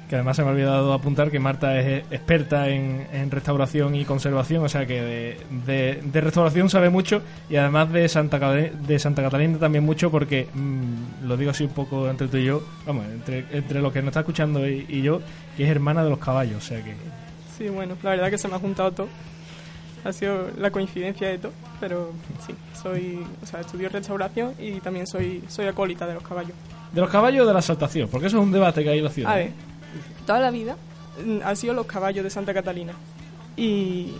que además se me ha olvidado apuntar que Marta es experta en, en restauración y conservación, o sea que de, de- de restauración sabe mucho y además de Santa, de Santa Catalina también mucho porque, mm, lo digo así un poco entre tú y yo, vamos, entre, entre lo que nos está escuchando y, y yo, que es hermana de los caballos, o sea que... Sí, bueno, la verdad que se me ha juntado todo. Ha sido la coincidencia de todo, pero sí, soy, o sea, estudio restauración y también soy, soy acólita de los caballos. ¿De los caballos o de la saltación? Porque eso es un debate que hay en la ciudad. A ver, toda la vida mm, han sido los caballos de Santa Catalina. Y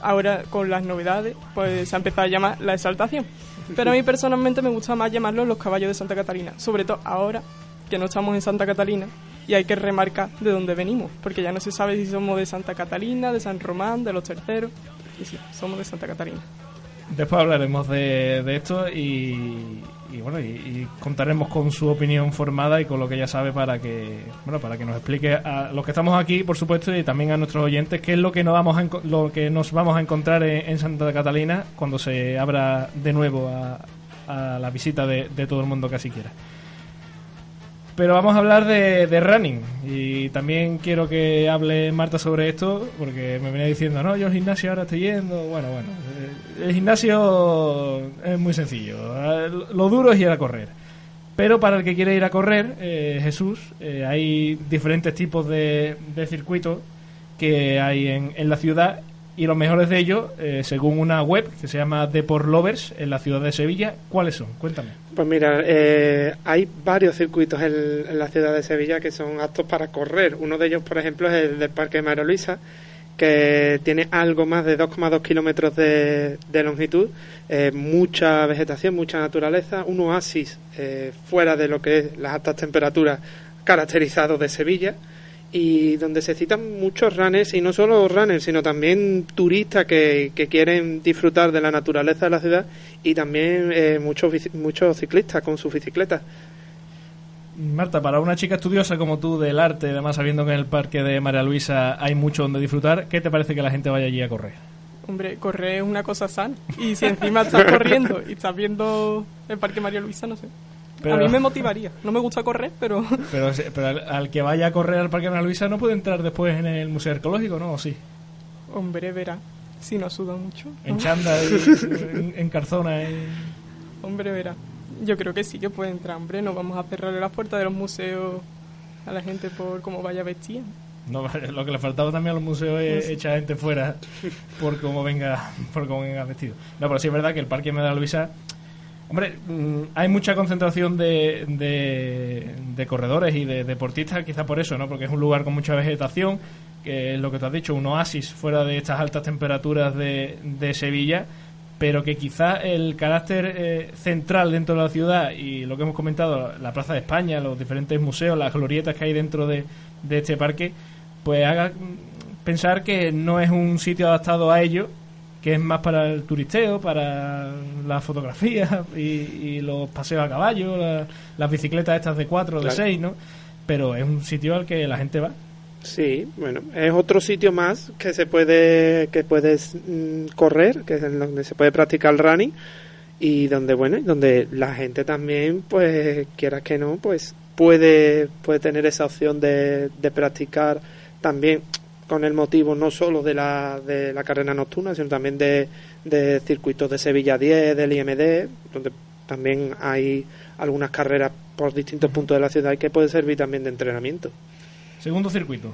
ahora con las novedades, pues se ha empezado a llamar la exaltación. Pero a mí personalmente me gusta más llamarlos los caballos de Santa Catalina. Sobre todo ahora que no estamos en Santa Catalina y hay que remarcar de dónde venimos, porque ya no se sabe si somos de Santa Catalina, de San Román, de los terceros. Y sí, somos de Santa Catalina. Después hablaremos de, de esto y, y bueno, y, contaremos con su opinión formada y con lo que ella sabe para que, bueno, para que nos explique a los que estamos aquí, por supuesto, y también a nuestros oyentes qué es lo que nos vamos a, lo que nos vamos a encontrar en, Santa Catalina cuando se abra de nuevo a, la visita de, de todo el mundo que así quiera. Pero vamos a hablar de, running y también quiero que hable Marta sobre esto porque me venía diciendo, no, yo al gimnasio ahora estoy yendo. Bueno, bueno, eh, el gimnasio es muy sencillo. Eh, lo duro es ir a correr. Pero para el que quiere ir a correr, eh, Jesús, hay diferentes tipos de, de circuitos que hay en, en la ciudad y los mejores de ellos, eh, según una web que se llama Deport Lovers en la ciudad de Sevilla, ¿cuáles son? Cuéntame. Pues mira, eh, hay varios circuitos en, la ciudad de Sevilla que son aptos para correr. Uno de ellos, por ejemplo, es el del Parque María Luisa, que tiene algo más de 2,2 kilómetros de, longitud, eh, mucha vegetación, mucha naturaleza, un oasis fuera de lo que es las altas temperaturas caracterizados de Sevilla y donde se citan muchos runners y no solo runners sino también turistas que, que quieren disfrutar de la naturaleza de la ciudad y también eh, muchos muchos ciclistas con sus bicicletas Marta, para una chica estudiosa como tú del arte, además sabiendo que en el parque de María Luisa hay mucho donde disfrutar, ¿qué te parece que la gente vaya allí a correr? Hombre, correr es una cosa sana. Y si encima estás corriendo y estás viendo el parque María Luisa, no sé a mí me motivaría. No me gusta correr, pero... Pero, al, que vaya a correr al Parque Ana Luisa no puede entrar después en el Museo Arqueológico, ¿no? ¿O sí? Hombre, verá. Si no suda mucho. En chanda, y, en, Carzona. Hombre, verá. Yo creo que sí que puede entrar, hombre. No vamos a cerrarle las puertas de los museos a la gente por cómo vaya vestida. No, lo que le faltaba también a los museos es echar gente fuera por cómo venga por cómo venga vestido. No, pero sí es verdad que el Parque Ana Luisa Hombre, mm, hay mucha concentración de, de, corredores y de deportistas, quizá por eso, ¿no? Porque es un lugar con mucha vegetación, que es lo que te has dicho, un oasis fuera de estas altas temperaturas de, de Sevilla, pero que quizá el carácter eh, central dentro de la ciudad y lo que hemos comentado, la Plaza de España, los diferentes museos, las glorietas que hay dentro de, de este parque, pues haga pensar que no es un sitio adaptado a ello que es más para el turisteo, para la fotografía y, los paseos a caballo, las bicicletas estas de cuatro, de seis, ¿no? Pero es un sitio al que la gente va. Sí, bueno, es otro sitio más que se puede que puedes mm, correr, que es donde se puede practicar el running y donde bueno, donde la gente también pues quieras que no, pues puede puede tener esa opción de, de practicar también con el motivo no solo de la, de la carrera nocturna, sino también de, de circuitos de Sevilla 10, del IMD, donde también hay algunas carreras por distintos puntos de la ciudad y que puede servir también de entrenamiento. Segundo circuito.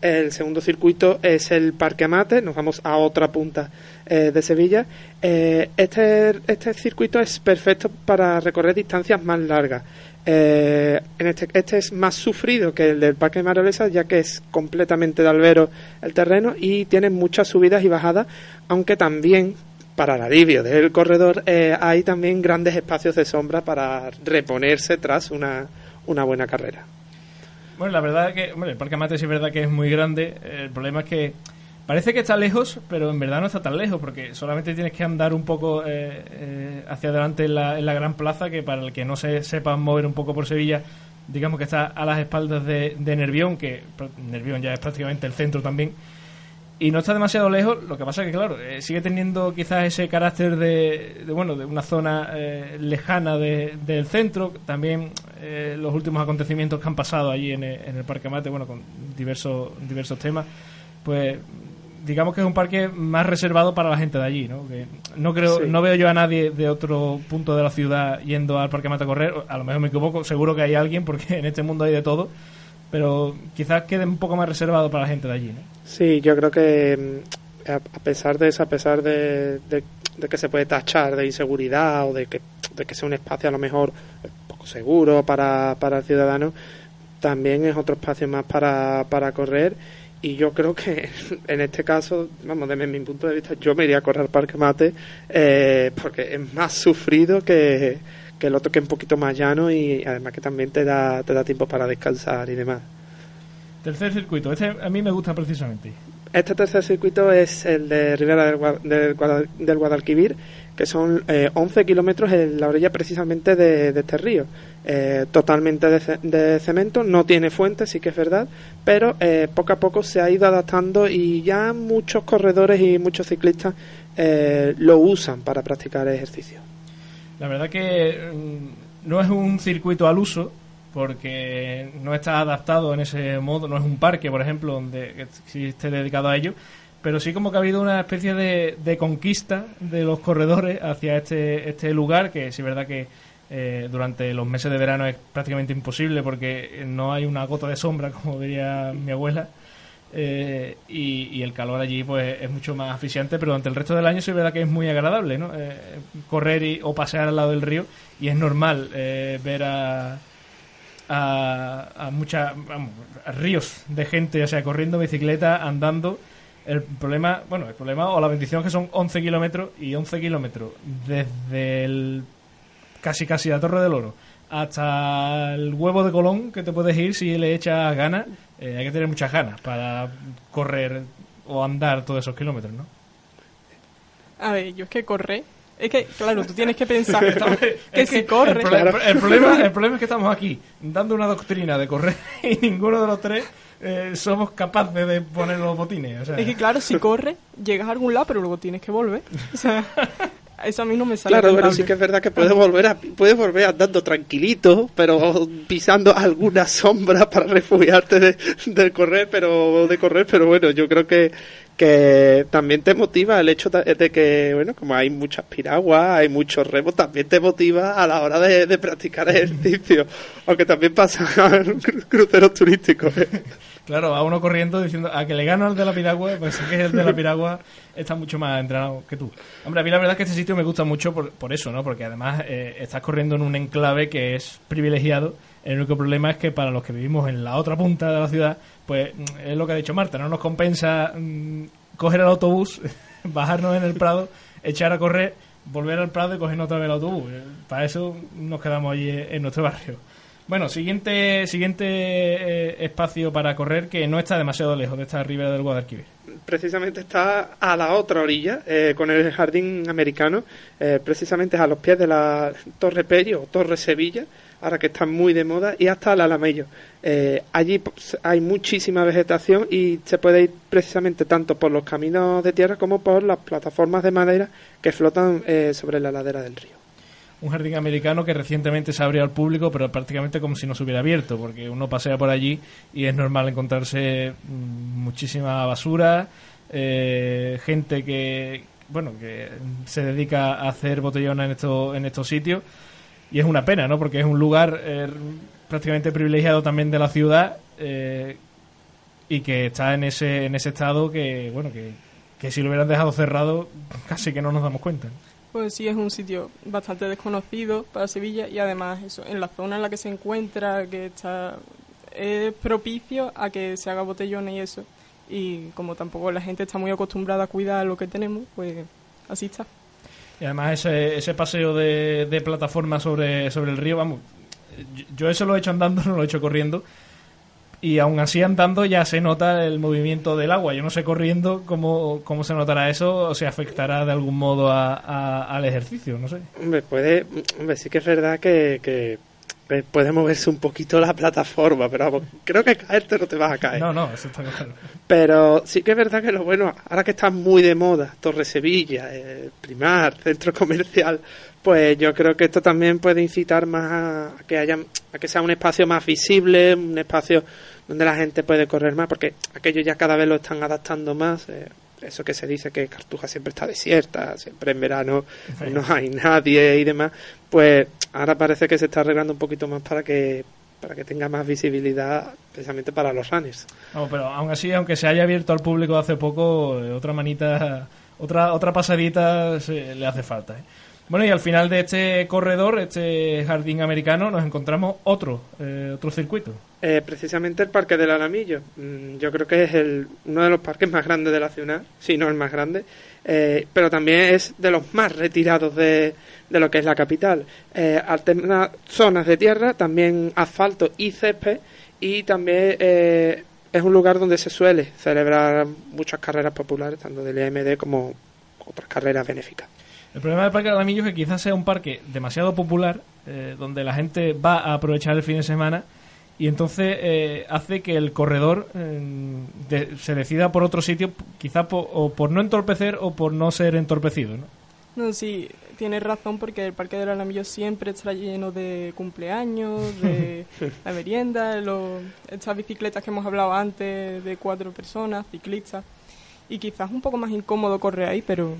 El segundo circuito es el Parque Amate, nos vamos a otra punta eh, de Sevilla. Eh, este, este circuito es perfecto para recorrer distancias más largas. Eh, en este, este es más sufrido que el del Parque de Marolesa, ya que es completamente de albero el terreno y tiene muchas subidas y bajadas, aunque también para el alivio del corredor eh, hay también grandes espacios de sombra para reponerse tras una, una buena carrera. Bueno, la verdad es que el Parque Mate es verdad que es muy grande. El problema es que Parece que está lejos, pero en verdad no está tan lejos, porque solamente tienes que andar un poco eh, eh, hacia adelante en la, gran plaza, que para el que no se sepa mover un poco por Sevilla, digamos que está a las espaldas de, Nervión, que Nervión ya es prácticamente el centro también, y no está demasiado lejos, lo que pasa que, claro, eh, sigue teniendo quizás ese carácter de, bueno, de una zona lejana del centro, también los últimos acontecimientos que han pasado allí en, en el Parque Mate, bueno, con diversos, diversos temas, pues digamos que es un parque más reservado para la gente de allí, ¿no? Que no creo, no veo yo a nadie de otro punto de la ciudad yendo al parque Mata Correr. A lo mejor me equivoco, seguro que hay alguien porque en este mundo hay de todo, pero quizás quede un poco más reservado para la gente de allí, ¿no? Sí, yo creo que mm, a pesar de eso, a pesar de, que se puede tachar de inseguridad o de que, de que sea un espacio a lo mejor poco seguro para, para el ciudadano, también es otro espacio más para, para correr y yo creo que en este caso, vamos, desde mi punto de vista, yo me iría a correr Parque Mate eh, porque es más sufrido que, que el otro que es un poquito más llano y además que también te da, te da tiempo para descansar y demás. Tercer circuito, este a mí me gusta precisamente. Este tercer circuito es el de Ribera del, del, Guadalquivir, que son eh, 11 kilómetros en la orilla precisamente de, este río. Eh, totalmente de, cemento, no tiene fuente, sí que es verdad, pero eh, poco a poco se ha ido adaptando y ya muchos corredores y muchos ciclistas eh, lo usan para practicar ejercicio. La verdad que mm, no es un circuito al uso, porque no está adaptado en ese modo, no es un parque, por ejemplo, donde esté dedicado a ello, pero sí como que ha habido una especie de, de conquista de los corredores hacia este, este lugar, que sí es verdad que eh, durante los meses de verano es prácticamente imposible porque no hay una gota de sombra, como diría mi abuela. Eh, y, el calor allí pues es mucho más asfixiante, pero durante el resto del año sí es verdad que es muy agradable, ¿no? Eh, correr o pasear al lado del río y es normal ver a, a, a muchas ríos de gente, o sea, corriendo bicicleta, andando. El problema, bueno, el problema o la bendición es que son 11 kilómetros y 11 kilómetros desde el casi casi la Torre del Oro hasta el huevo de Colón que te puedes ir si le echas ganas. Eh, hay que tener muchas ganas para correr o andar todos esos kilómetros, ¿no? A ver, yo es que correr es que, claro, tú tienes que pensar que, si corre. El, problema, el problema es que estamos aquí dando una doctrina de correr y ninguno de los tres eh, somos capaces de poner los botines. Es que, claro, si corre, llegas a algún lado, pero luego tienes que volver. O sea, eso a mí no me sale. Claro, pero sí que es verdad que puedes volver, a, puedes volver andando tranquilito, pero pisando alguna sombra para refugiarte de, de correr, pero de correr, pero bueno, yo creo que que también te motiva el hecho de, que, bueno, como hay muchas piraguas, hay muchos remos, también te motiva a la hora de, practicar ejercicio, aunque también pasa en cruceros turísticos. ¿eh? Claro, a uno corriendo diciendo a que le gano al de la piragua, pues es que el de la piragua está mucho más entrenado que tú. Hombre, a mí la verdad es que este sitio me gusta mucho por, por eso, ¿no? Porque además eh, estás corriendo en un enclave que es privilegiado. El único problema es que para los que vivimos en la otra punta de la ciudad, pues es lo que ha dicho Marta, no nos compensa mm, coger el autobús, bajarnos en el Prado, echar a correr, volver al Prado y coger otra vez el autobús. Para eso nos quedamos allí en nuestro barrio. Bueno, siguiente siguiente eh, espacio para correr que no está demasiado lejos de esta ribera del Guadalquivir. Precisamente está a la otra orilla, eh, con el jardín americano, eh, precisamente a los pies de la Torre Pello o Torre Sevilla, ahora que está muy de moda, y hasta el Alameyo. Allí pues, hay muchísima vegetación y se puede ir precisamente tanto por los caminos de tierra como por las plataformas de madera que flotan sobre la ladera del río. Un jardín americano que recientemente se abrió al público, pero prácticamente como si no se hubiera abierto, porque uno pasea por allí y es normal encontrarse mm, muchísima basura, eh, gente que bueno que se dedica a hacer botellones en estos en estos sitios y es una pena, ¿no? Porque es un lugar eh, prácticamente privilegiado también de la ciudad eh, y que está en ese, en ese estado que, bueno, que, que si lo hubieran dejado cerrado casi que no nos damos cuenta. Pues sí, es un sitio bastante desconocido para Sevilla y además eso, en la zona en la que se encuentra, que está es propicio a que se haga botellones y eso. Y como tampoco la gente está muy acostumbrada a cuidar lo que tenemos, pues así está. Y además ese, ese paseo de, de plataforma sobre, sobre el río, vamos, yo eso lo he hecho andando, no lo he hecho corriendo. Y aún así andando ya se nota el movimiento del agua. Yo no sé corriendo cómo, cómo se notará eso o se afectará de algún modo a, al ejercicio, no sé. Hombre, puede, hombre, sí que es verdad que, que puede moverse un poquito la plataforma, pero vamos, creo que caerte no te vas a caer. No, no, eso está claro. Pero sí que es verdad que lo bueno, ahora que está muy de moda, Torre Sevilla, eh, Primar, centro comercial, pues yo creo que esto también puede incitar más a que haya, a que sea un espacio más visible, un espacio donde la gente puede correr más, porque aquello ya cada vez lo están adaptando más. Eh, eso que se dice que Cartuja siempre está desierta, siempre en verano no hay nadie y demás, pues ahora parece que se está arreglando un poquito más para que para que tenga más visibilidad precisamente para los runners. No, pero aún así, aunque se haya abierto al público hace poco, eh, otra manita, otra otra pasadita le hace falta. ¿eh? Bueno, y al final de este corredor, este jardín americano, nos encontramos otro, eh, otro circuito. Eh, precisamente el Parque del Alamillo. Mm, Yo creo que es el, uno de los parques más grandes de la ciudad, si no el más grande, eh, pero también es de los más retirados de, de lo que es la capital. Eh, alterna zonas de tierra, también asfalto y césped, y también es un lugar donde se suele celebrar muchas carreras populares, tanto del EMD como otras carreras benéficas. El problema del Parque de Alamillo es que quizás sea un parque demasiado popular, eh, donde la gente va a aprovechar el fin de semana y entonces eh, hace que el corredor eh, de- se decida por otro sitio, quizás po- o por no entorpecer o por no ser entorpecido. ¿no? No, sí, tienes razón porque el Parque del Alamillo siempre está lleno de cumpleaños, de la merienda, los- estas bicicletas que hemos hablado antes de cuatro personas, ciclistas. Y quizás un poco más incómodo correr ahí, pero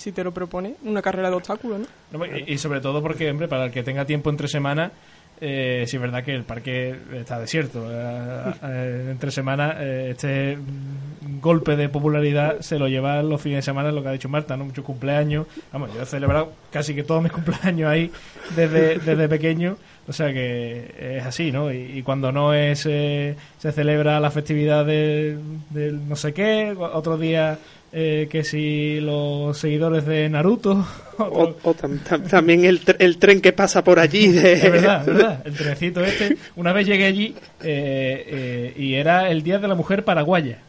si te lo propone, una carrera de obstáculos, ¿no? Y, sobre todo porque, hombre, para el que tenga tiempo entre semana, eh, sí es verdad que el parque está desierto. Eh, eh, entre semana, eh, este golpe de popularidad se lo lleva los fines de semana, lo que ha dicho Marta, ¿no? Muchos cumpleaños. Vamos, yo he celebrado casi que todos mis cumpleaños ahí desde, desde pequeño. O sea que es así, ¿no? Y, y cuando no es, se celebra la festividad del del no sé qué, otro día eh, que si los seguidores de Naruto. O, o tam- tam- también el, el tren que pasa por allí. De... Es verdad, es verdad. El trenecito este. Una vez llegué allí eh, eh, y era el Día de la Mujer Paraguaya.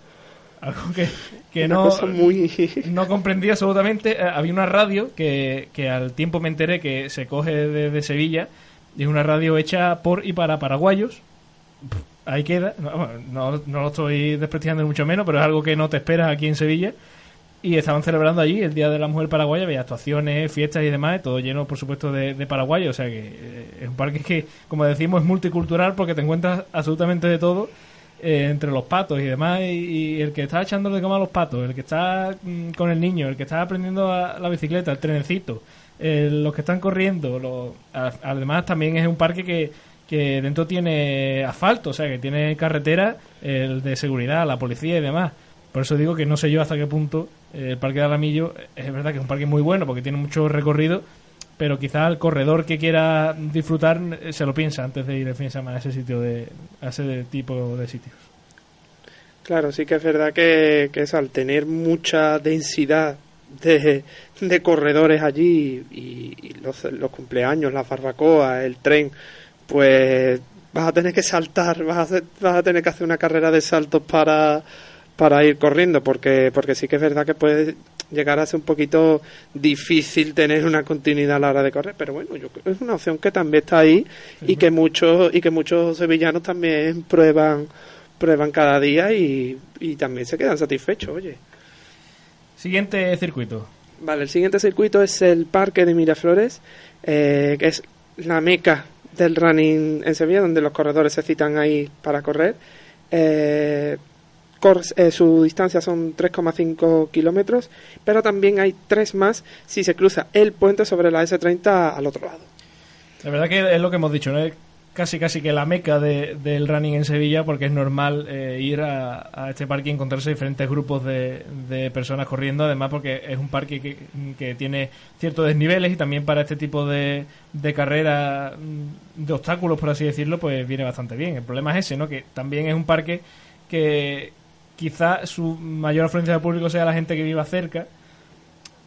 Algo que, que no, muy... no comprendí absolutamente. Eh, había una radio que, que al tiempo me enteré que se coge de, de Sevilla y es una radio hecha por y para paraguayos. Ahí queda. No, no, no lo estoy desprestigiando mucho menos, pero es algo que no te esperas aquí en Sevilla. Y estaban celebrando allí el Día de la Mujer Paraguaya, había actuaciones, fiestas y demás, todo lleno, por supuesto, de, de paraguayos. O sea que eh, es un parque que, como decimos, es multicultural porque te encuentras absolutamente de todo eh, entre los patos y demás. Y, el que está echándole de cama a los patos, el que está mm, con el niño, el que está aprendiendo la bicicleta, el trenecito, eh, los que están corriendo. Los, a- además, también es un parque que, que dentro tiene asfalto, o sea, que tiene carretera, el de seguridad, la policía y demás. Por eso digo que no sé yo hasta qué punto el Parque de Alamillo es verdad que es un parque muy bueno porque tiene mucho recorrido, pero quizá el corredor que quiera disfrutar eh, se lo piensa antes de ir el fin de semana a ese sitio de a ese tipo de sitios. Claro, sí que es verdad que, que eso, al tener mucha densidad de, de corredores allí y, y los, los cumpleaños, las barbacoas, el tren, pues vas a tener que saltar, vas a, vas a tener que hacer una carrera de saltos para, para ir corriendo, porque, porque sí que es verdad que puede llegar a ser un poquito difícil tener una continuidad a la hora de correr, pero bueno, yo creo que es una opción que también está ahí y que muchos y que muchos sevillanos también prueban prueban cada día y, y también se quedan satisfechos, oye. Siguiente circuito. Vale, el siguiente circuito es el Parque de Miraflores, eh, que es la meca del running en Sevilla, donde los corredores se citan ahí para correr. Eh, eh, su distancia son 3,5 kilómetros, pero también hay tres más si se cruza el puente sobre la S30 al otro lado. La verdad que es lo que hemos dicho, ¿no? Casi casi que la meca de- del running en Sevilla porque es normal eh, ir a, a este parque y encontrarse diferentes grupos de, de personas corriendo, además porque es un parque que, que tiene ciertos desniveles y también para este tipo de, de carrera mm, de obstáculos, por así decirlo, pues viene bastante bien. El problema es ese, ¿no? Que también es un parque que quizá su mayor afluencia de público sea la gente que viva cerca,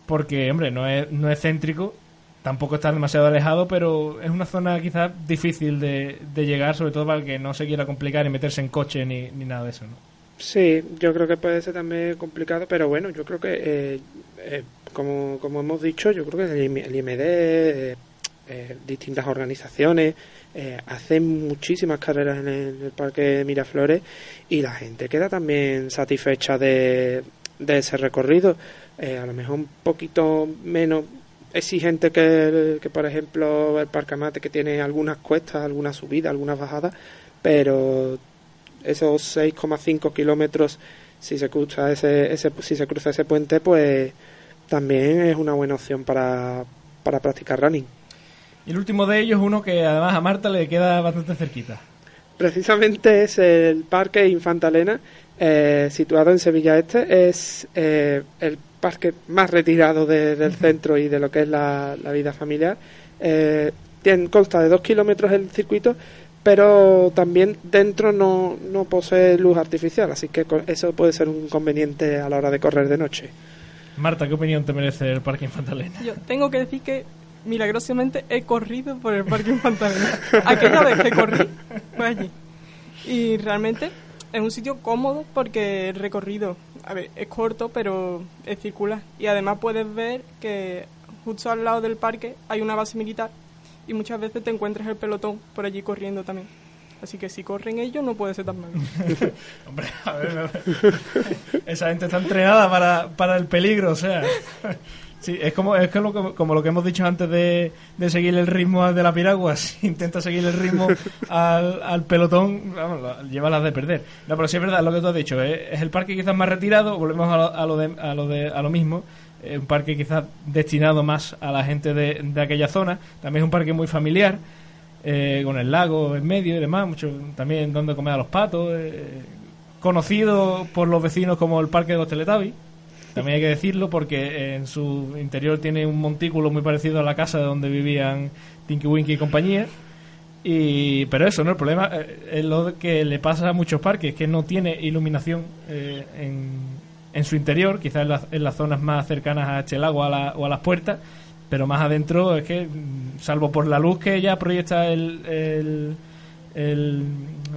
porque, hombre, no es, no es céntrico, tampoco está demasiado alejado, pero es una zona quizás difícil de, llegar, sobre todo para el que no se quiera complicar y meterse en coche ni, ni nada de eso, ¿no? Sí, yo creo que puede ser también complicado, pero bueno, yo creo que, eh, eh, como, como hemos dicho, yo creo que el IMD, eh, eh, distintas organizaciones, eh, hacen muchísimas carreras en el, Parque de Miraflores y la gente queda también satisfecha de, de ese recorrido. Eh, a lo mejor un poquito menos exigente que, el- que, por ejemplo, el Parque Amate, que tiene algunas cuestas, algunas subidas, algunas bajadas, pero esos 6,5 kilómetros si se cruza ese, ese si se cruza ese puente pues también es una buena opción para, para practicar running Y el último de ellos, uno que además a Marta le queda bastante cerquita. precisamente es el parque Infanta Elena eh, situado en Sevilla Este es eh, el parque más retirado del centro y de lo que es la, vida familiar. Eh, tiene, consta de dos kilómetros el circuito, pero también dentro no, no posee luz artificial, así que eso puede ser un inconveniente a la hora de correr de noche. Marta, ¿qué opinión te merece el Parque Infantalena? Yo tengo que decir que milagrosamente he corrido por el Parque Infantalena. Aquella vez que corrí fue allí. Y realmente es un sitio cómodo porque el recorrido, a ver, es corto, pero es circular. Y además puedes ver que justo al lado del parque hay una base militar y muchas veces te encuentras el pelotón por allí corriendo también. Así que si corren ellos no puede ser tan malo. Hombre, a ver, esa gente está entrenada para, para el peligro, o sea. Sí, es como, es como, como lo que hemos dicho antes de, de seguir el ritmo de la piragua. Si intenta seguir el ritmo al, al pelotón, vamos, lleva las de perder. No, pero sí es verdad lo que tú has dicho. Es el parque quizás más retirado, volvemos a lo, a lo, de, a lo, de, a lo mismo. Un parque quizás destinado más a la gente de, de aquella zona. También es un parque muy familiar, eh, con el lago en medio y demás. Mucho, también donde comer a los patos. Eh, conocido por los vecinos como el Parque de los Teletubbies también hay que decirlo porque en su interior tiene un montículo muy parecido a la casa donde vivían Tinky Winky y compañía. Y, pero eso, ¿no? El problema eh, es lo que le pasa a muchos parques, que no tiene iluminación eh, en, en, su interior, quizás en, las zonas más cercanas a este lago o a las puertas, pero más adentro es que, mm, salvo por la luz que ya proyecta el, el,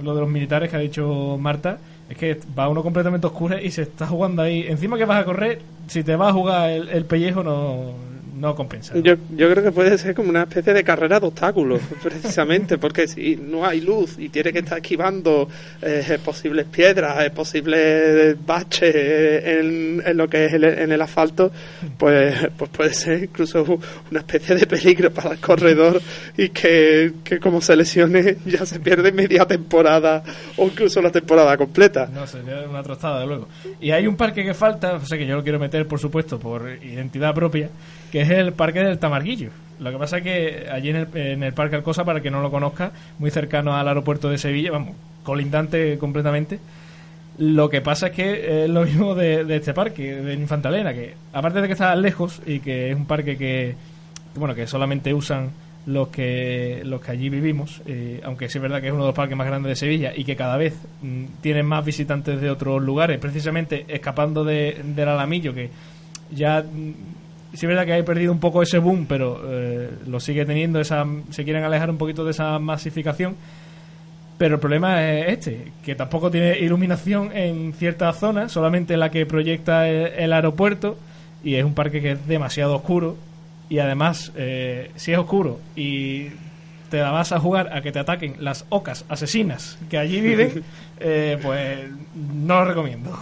lo de los militares que ha dicho Marta, es que va uno completamente oscuro y se está jugando ahí. Encima que vas a correr, si te vas a jugar el pellejo, no, no. Yo, yo creo que puede ser como una especie de carrera de obstáculos, precisamente, porque si no hay luz y tiene que estar esquivando eh, posibles piedras, eh, posibles baches en, en, lo que es el, en el asfalto, pues, pues puede ser incluso una especie de peligro para el corredor y que, que como se lesione ya se pierde media temporada o incluso la temporada completa. No, sería una trastada, de luego. Y hay un parque que falta, o sea que yo lo quiero meter, por supuesto, por identidad propia, que es el Parque del Tamarguillo. Lo que pasa es que allí en el, en el Parque Alcosa, para que no lo conozca, muy cercano al aeropuerto de Sevilla, vamos, colindante completamente. Lo que pasa es que es lo mismo de, este parque, de Infantalena, que aparte de que está lejos y que es un parque que, bueno, que solamente usan los que los que allí vivimos, eh, aunque sí es verdad que es uno de los parques más grandes de Sevilla y que cada vez mm, tienen más visitantes de otros lugares, precisamente escapando de, del Alamillo, que ya mm, sí es verdad que ha perdido un poco ese boom, pero eh, lo sigue teniendo, esa, se quieren alejar un poquito de esa masificación. Pero el problema es este, que tampoco tiene iluminación en ciertas zonas, solamente la que proyecta el, aeropuerto, y es un parque que es demasiado oscuro. Y además, eh, si es oscuro y te vas a jugar a que te ataquen las ocas asesinas que allí viven, eh, pues no lo recomiendo.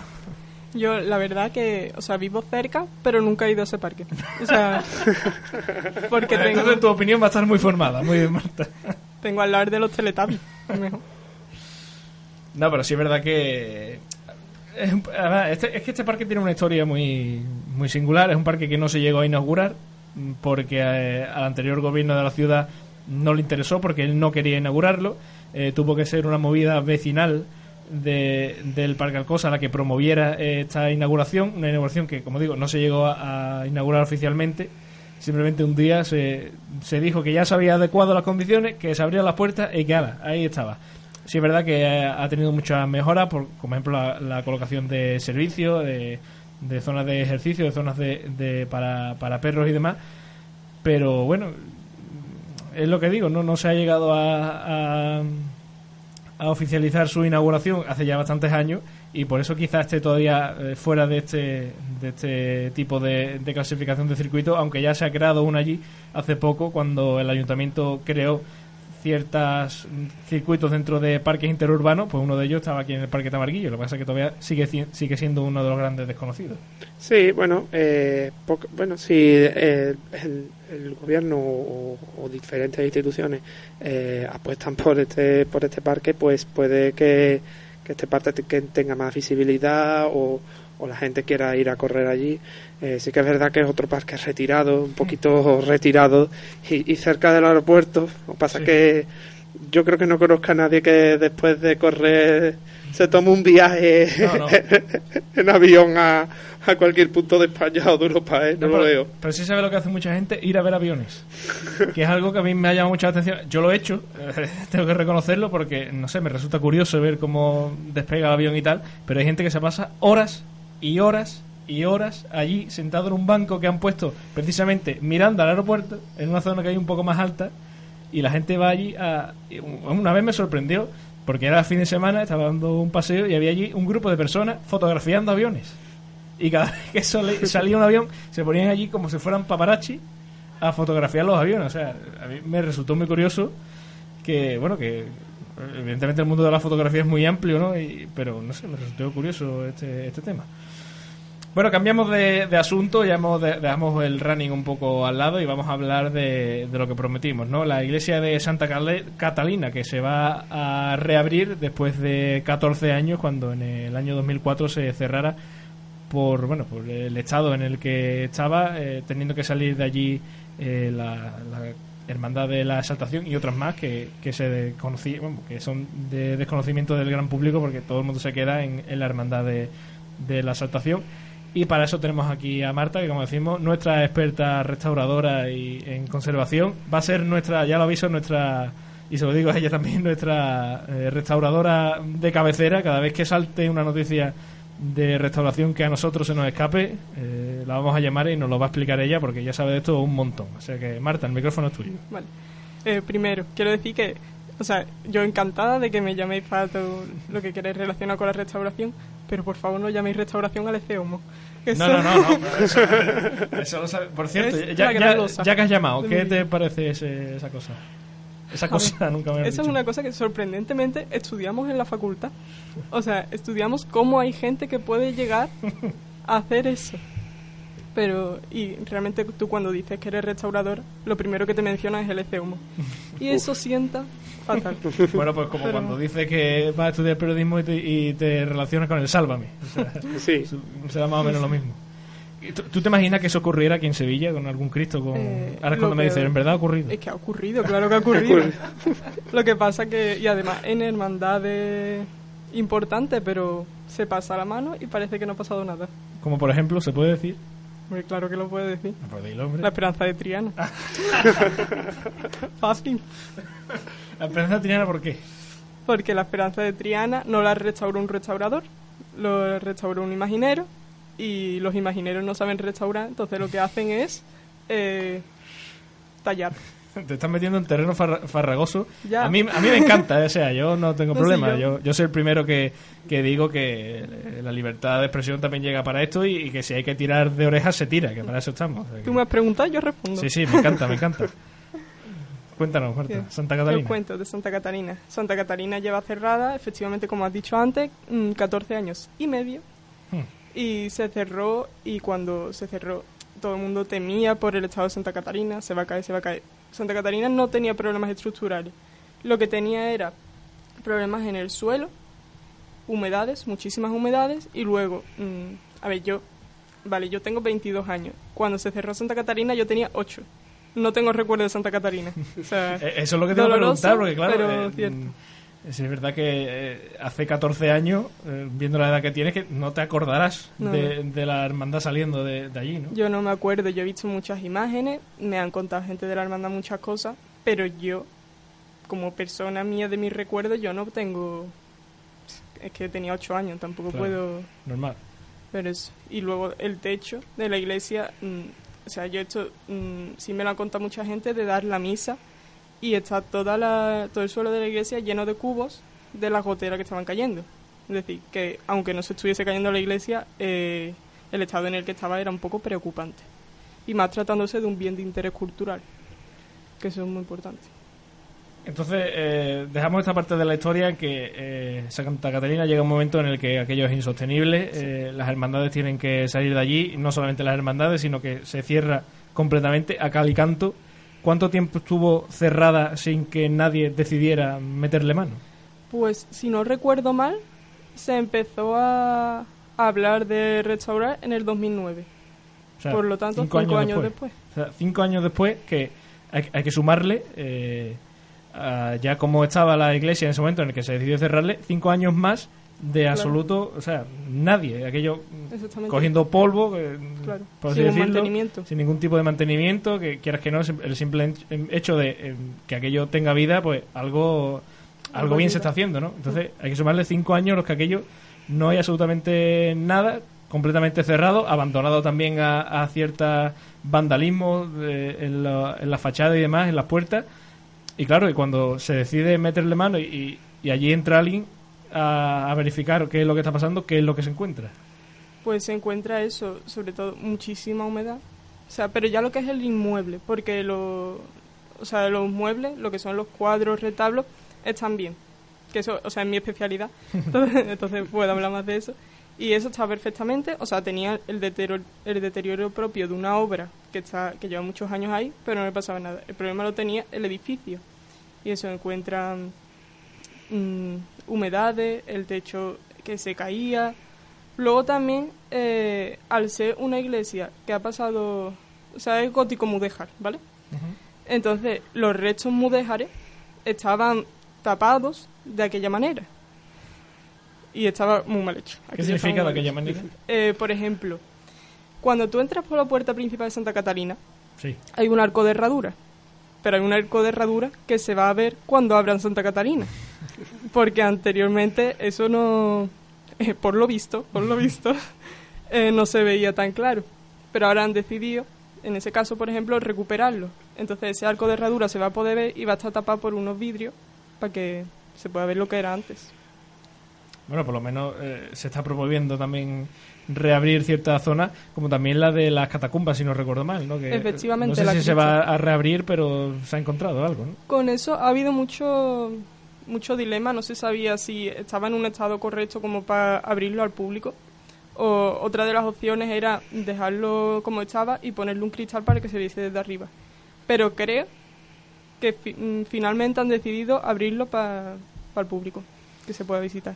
Yo, la verdad que, o sea, vivo cerca, pero nunca he ido a ese parque. O sea, porque tengo... Entonces tu opinión va a estar muy formada, muy bien, Marta. Tengo al lado de los Teletubbies, No, pero sí es verdad que... Es, este, es, que este parque tiene una historia muy, muy singular. Es un parque que no se llegó a inaugurar porque eh, al anterior gobierno de la ciudad no le interesó porque él no quería inaugurarlo. Eh, tuvo que ser una movida vecinal de, del Parque Alcosa la que promoviera eh, esta inauguración, una inauguración que, como digo, no se llegó a, inaugurar oficialmente. Simplemente un día se, se, dijo que ya se había adecuado las condiciones, que se abrían las puertas y que ahí estaba. Sí es verdad que ha, tenido muchas mejoras, por, como ejemplo la, colocación de servicios, de, de, zonas de ejercicio, de zonas de, de para, para perros y demás. Pero bueno, es lo que digo, no, no se ha llegado a oficializar su inauguración hace ya bastantes años y por eso quizás esté todavía eh, fuera de este, de este tipo de, de, clasificación de circuito, aunque ya se ha creado una allí hace poco cuando el ayuntamiento creó ciertos circuitos dentro de parques interurbanos, pues uno de ellos estaba aquí en el Parque Tamarguillo, lo que pasa es que todavía sigue, sigue siendo uno de los grandes desconocidos. Sí, bueno, eh, bueno si eh, el, gobierno o, diferentes instituciones eh, apuestan por este, por este parque, pues puede que este parque tenga más visibilidad o o la gente quiera ir a correr allí. Eh, sí que es verdad que es otro parque retirado, un poquito retirado y, cerca del aeropuerto. Lo que pasa es que yo creo que no conozca a nadie que después de correr se toma un viaje en avión a, a, cualquier punto de España o de Europa, ¿eh? No, lo veo. Pero sí sabe lo que hace mucha gente, ir a ver aviones. que es algo que a mí me ha llamado mucha atención. Yo lo he hecho, tengo que reconocerlo porque, no sé, me resulta curioso ver cómo despega el avión y tal, pero hay gente que se pasa horas y horas y horas allí sentado en un banco que han puesto precisamente mirando al aeropuerto, en una zona que hay un poco más alta, y la gente va allí a... Una vez me sorprendió, porque era fin de semana, estaba dando un paseo y había allí un grupo de personas fotografiando aviones. Y cada vez que salía un avión, se ponían allí como si fueran paparazzi a fotografiar los aviones. O sea, a mí me resultó muy curioso que, bueno, que evidentemente el mundo de la fotografía es muy amplio, ¿no? pero no sé, me resultó curioso este, este tema. Bueno, cambiamos de, asunto, ya hemos dejamos el running un poco al lado y vamos a hablar de, lo que prometimos, ¿no? La iglesia de Santa Catalina, que se va a reabrir después de 14 años, cuando en el año 2004 se cerrara por, bueno, por el estado en el que estaba, eh, teniendo que salir de allí eh, la, Hermandad de la Exaltación y otras más que, que se que son de desconocimiento del gran público porque todo el mundo se queda en, la Hermandad de, de la Exaltación y para eso tenemos aquí a Marta, que como decimos, nuestra experta restauradora y en conservación. Va a ser nuestra, ya lo aviso, nuestra, y se lo digo a ella también, nuestra eh, restauradora de cabecera. Cada vez que salte una noticia de restauración que a nosotros se nos escape, eh, la vamos a llamar y nos lo va a explicar ella porque ya sabe de esto un montón. O sea que, Marta, el micrófono es tuyo. Vale. Eh, primero, quiero decir que, o sea, yo encantada de que me llaméis para todo lo que queréis relacionado con la restauración, pero por favor no llaméis restauración al Eceomo. No, no, no, no. Eso, lo sabe. Por cierto, ya, ya, que has llamado, ¿qué te parece esa cosa? Esa cosa nunca me Esa es una cosa que sorprendentemente estudiamos en la facultad. O sea, estudiamos cómo hay gente que puede llegar a hacer eso. Pero, y realmente tú cuando dices que eres restaurador, lo primero que te menciona es el ese humo. Y eso sienta fatal. Bueno, pues como cuando dices que vas a estudiar periodismo y te, relacionas con el Sálvame. sí. Será más o menos lo mismo. ¿Tú, te imaginas que eso ocurriera aquí en Sevilla con algún Cristo? Con... Eh, Ahora es cuando me dices, ¿en verdad ha ocurrido? Es que ha ocurrido, claro que ha ocurrido. lo que pasa que, y además en hermandades importantes, pero se pasa la mano y parece que no ha pasado nada. Como por ejemplo, ¿se puede decir? Muy claro que lo puede decir. La esperanza de Triana. Fácil. ¿La esperanza de Triana por qué? Porque la esperanza de Triana no la restauró un restaurador, lo restauró un imaginero y los imagineros no saben restaurar, entonces lo que hacen es eh, tallar. Te estás metiendo en terreno farragoso. A mí, a mí me encanta, o sea, yo no tengo problema. yo. yo. soy el primero que, que, digo que la libertad de expresión también llega para esto y, que si hay que tirar de orejas se tira, que para eso estamos. Tú me has preguntado, yo respondo. Sí, sí, me encanta, me encanta. Cuéntanos, Marta, Santa Catalina. El cuento de Santa Catalina. Santa Catalina lleva cerrada, efectivamente, como has dicho antes, 14 mm, años y medio. Hmm. Y se cerró, y cuando se cerró, todo el mundo temía por el estado de Santa Catalina, se va a caer, se va a caer. Santa Catarina no tenía problemas estructurales. Lo que tenía era problemas en el suelo, humedades, muchísimas humedades, y luego, mm, a ver, yo, vale, yo tengo 22 años. Cuando se cerró Santa Catarina yo tenía 8. No tengo recuerdo de Santa Catarina. Eh, eso es lo que tengo que preguntar, porque claro, eh, mm, es verdad que eh, hace 14 años, viendo la edad que tienes, que no te acordarás de, la hermandad saliendo de, allí, ¿no? Yo no me acuerdo, yo he visto muchas imágenes, me han contado gente de la hermandad muchas cosas, pero yo, como persona mía de mis recuerdos, yo no tengo... Es que tenía 8 años, tampoco puedo... Normal. Pero eso. Y luego el techo de la iglesia, mm, o sea, yo esto mm, sí me lo ha contado mucha gente de dar la misa y está toda la, todo el suelo de la iglesia lleno de cubos de las goteras que estaban cayendo. Es decir, que aunque no se estuviese cayendo la iglesia, eh, el estado en el que estaba era un poco preocupante. Y más tratándose de un bien de interés cultural, que eso es muy importante. Entonces, eh, dejamos esta parte de la historia en que eh, Santa Catalina llega un momento en el que aquello es insostenible, eh, las hermandades tienen que salir de allí, no solamente las hermandades, sino que se cierra completamente a cal y canto ¿Cuánto tiempo estuvo cerrada sin que nadie decidiera meterle mano? Pues si no recuerdo mal, se empezó a hablar de restaurar en el 2009. Por lo tanto, cinco, años, después. O sea, cinco años después que hay, que sumarle, eh, ya como estaba la iglesia en ese momento en el que se decidió cerrarle, cinco años más de absoluto, o sea, nadie, aquello cogiendo polvo, eh, Claro, por así sin decirlo, sin ningún tipo de mantenimiento, que quieras que no, el simple hecho de eh, que aquello tenga vida, pues algo algo bien se está haciendo, ¿no? Entonces hay que sumarle cinco años los que aquello no hay absolutamente nada, completamente cerrado, abandonado también a, a cierta vandalismo eh, en, la, en la fachada y demás, en las puertas. Y claro, y cuando se decide meterle mano y, y- y allí entra alguien a, a verificar qué es lo que está pasando, qué es lo que se encuentra. Pues se encuentra eso, sobre todo muchísima humedad. O sea, pero ya lo que es el inmueble, porque lo, o sea, los muebles, lo que son los cuadros, retablos, están bien. Que eso, o sea, es mi especialidad. Entonces, entonces puedo hablar más de eso. Y eso está perfectamente, o sea, tenía el deterioro, el deterioro propio de una obra que está que lleva muchos años ahí, pero no le pasaba nada. El problema lo tenía el edificio. Y eso encuentran mm, humedades, el techo que se caía. Luego también, eh, al ser una iglesia que ha pasado, o sea, es gótico mudéjar, ¿vale? Entonces, los restos mudéjares estaban tapados de aquella manera. Y estaba muy mal hecho. ¿Qué significa de aquella manera? Eh, por ejemplo, cuando tú entras por la puerta principal de Santa Catalina, Sí. hay un arco de herradura. Pero hay un arco de herradura que se va a ver cuando abran Santa Catalina. Porque anteriormente eso no, eh, por lo visto, por lo visto, eh, no se veía tan claro. Pero ahora han decidido, en ese caso, por ejemplo, recuperarlo. Entonces ese arco de herradura se va a poder ver y va a estar tapado por unos vidrios para que se pueda ver lo que era antes. Bueno, por lo menos eh, se está promoviendo también reabrir ciertas zonas, como también la de las catacumbas, si no recuerdo mal, ¿no? Que, Efectivamente, No sé la si se va a reabrir, pero se ha encontrado algo, ¿no? Con eso ha habido mucho, mucho dilema, no se sabía si estaba en un estado correcto como para abrirlo al público. O otra de las opciones era dejarlo como estaba y ponerle un cristal para que se viese desde arriba. Pero creo que mm, finalmente han decidido abrirlo para el público, que se pueda visitar.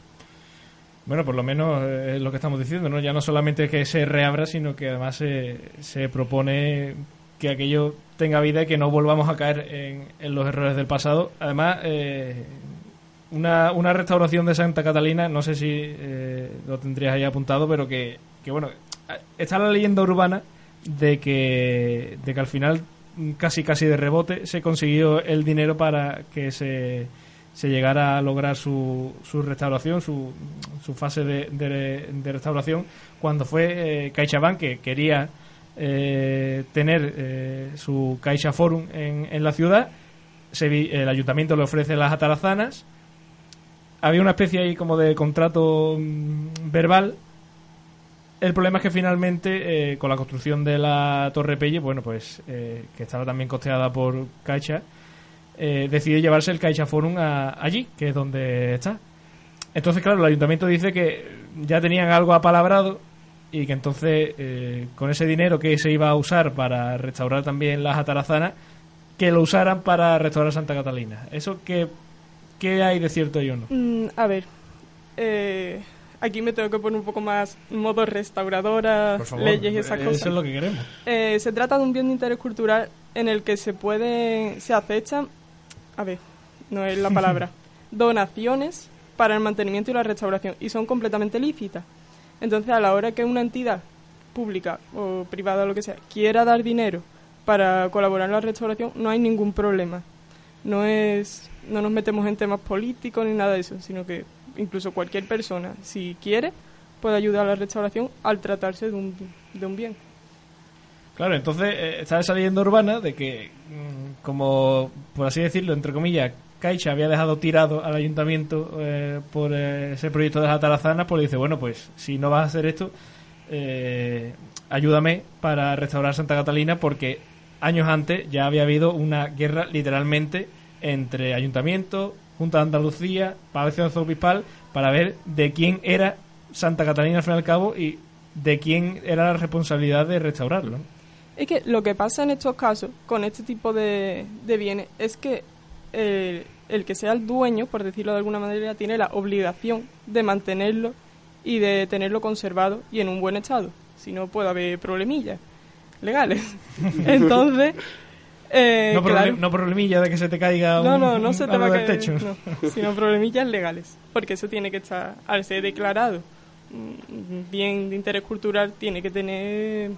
Bueno, por lo menos eh, es lo que estamos diciendo, ¿no? Ya no solamente que se reabra, sino que además se, se propone que aquello tenga vida y que no volvamos a caer en, en los errores del pasado. Además, eh, una, una restauración de Santa Catalina, no sé si eh, lo tendrías ahí apuntado, pero que, que, bueno, está la leyenda urbana de que, de que al final, casi casi de rebote, se consiguió el dinero para que se, se llegara a lograr su, su restauración, su, su fase de, de- restauración, cuando fue eh, CaixaBank que quería eh, tener eh, su Caixa Forum en, en la ciudad, se el ayuntamiento le ofrece las atarazanas, había una especie ahí como de contrato mm, verbal. El problema es que finalmente, eh, con la construcción de la Torre Pelle, bueno, pues, eh, que estaba también costeada por Caixa, eh, decidió llevarse el Caixa Forum a- allí, que es donde está. Entonces, claro, el ayuntamiento dice que ya tenían algo apalabrado y que entonces, eh, con ese dinero que se iba a usar para restaurar también las atarazanas, que lo usaran para restaurar Santa Catalina. ¿Eso qué, qué hay de cierto y o no? Mm, a ver, eh, aquí me tengo que poner un poco más modo restauradora, favor, leyes y esas cosas. Eso es lo que queremos. Eh, se trata de un bien de interés cultural en el que se pueden, se aceptan, a ver, no es la palabra, donaciones para el mantenimiento y la restauración y son completamente lícitas. Entonces, a la hora que una entidad pública o privada o lo que sea quiera dar dinero para colaborar en la restauración, no hay ningún problema. No es, no nos metemos en temas políticos ni nada de eso, sino que incluso cualquier persona, si quiere, puede ayudar a la restauración al tratarse de un, de un bien. Claro, entonces eh, está esa leyenda urbana de que, mm, como por así decirlo, entre comillas, Caixa había dejado tirado al ayuntamiento eh, por eh, ese proyecto de las atarazanas, pues le dice, bueno, pues si no vas a hacer esto, eh, ayúdame para restaurar Santa Catalina porque años antes ya había habido una guerra literalmente entre ayuntamiento, Junta de Andalucía, Palacio Arzobispal, para ver de quién era Santa Catalina al fin y al cabo y de quién era la responsabilidad de restaurarlo. Es que lo que pasa en estos casos, con este tipo de, de bienes, es que el, el que sea el dueño, por decirlo de alguna manera, tiene la obligación de mantenerlo y de tenerlo conservado y en un buen estado. Si no, puede haber problemillas legales. Entonces, Eh, no, claro. no problemilla de que se te caiga un, no, no se te va a caer, techo. no, sino problemillas legales, porque eso tiene que estar, al ser declarado mm, bien de interés cultural, tiene que tener,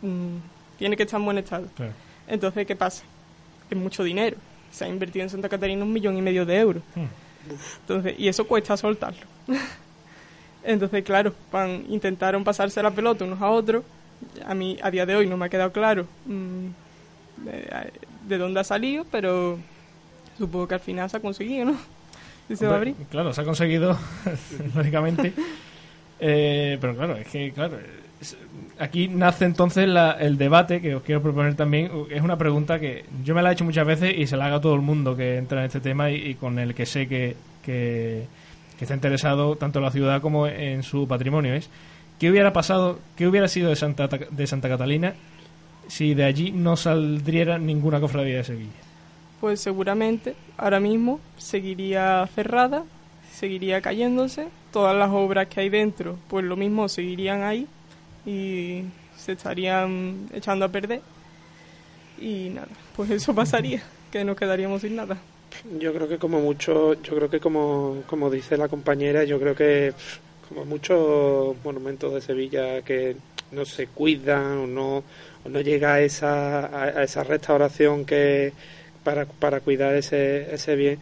mm, tiene que estar en buen estado. Claro. Entonces, ¿qué pasa? Es mucho dinero. Se ha invertido en Santa Catarina un millón y medio de euros. Hmm. Entonces, y eso cuesta soltarlo. Entonces, claro, van, intentaron pasarse la pelota unos a otros. A mí, a día de hoy, no me ha quedado claro mm, de, de dónde ha salido, pero supongo que al final se ha conseguido, ¿no? Y se va a Hombre, abrir. Claro, se ha conseguido, lógicamente. Eh, pero claro, es que, claro, es- aquí nace entonces la- el debate que os quiero proponer también. Es una pregunta que yo me la he hecho muchas veces y se la hago a todo el mundo que entra en este tema y, y con el que sé que, que, que está interesado tanto en la ciudad como en su patrimonio. Es, ¿qué hubiera pasado, qué hubiera sido de Santa, de Santa Catalina si de allí no saldría ninguna cofradía de Sevilla? Pues seguramente ahora mismo seguiría cerrada, seguiría cayéndose, todas las obras que hay dentro, pues lo mismo seguirían ahí y se estarían echando a perder. Y nada, pues eso pasaría, que nos quedaríamos sin nada. Yo creo que como mucho, yo creo que como, como dice la compañera, yo creo que como muchos monumentos de Sevilla que no se cuidan o no, no llega a esa, a, esa restauración que para, para cuidar ese, ese bien,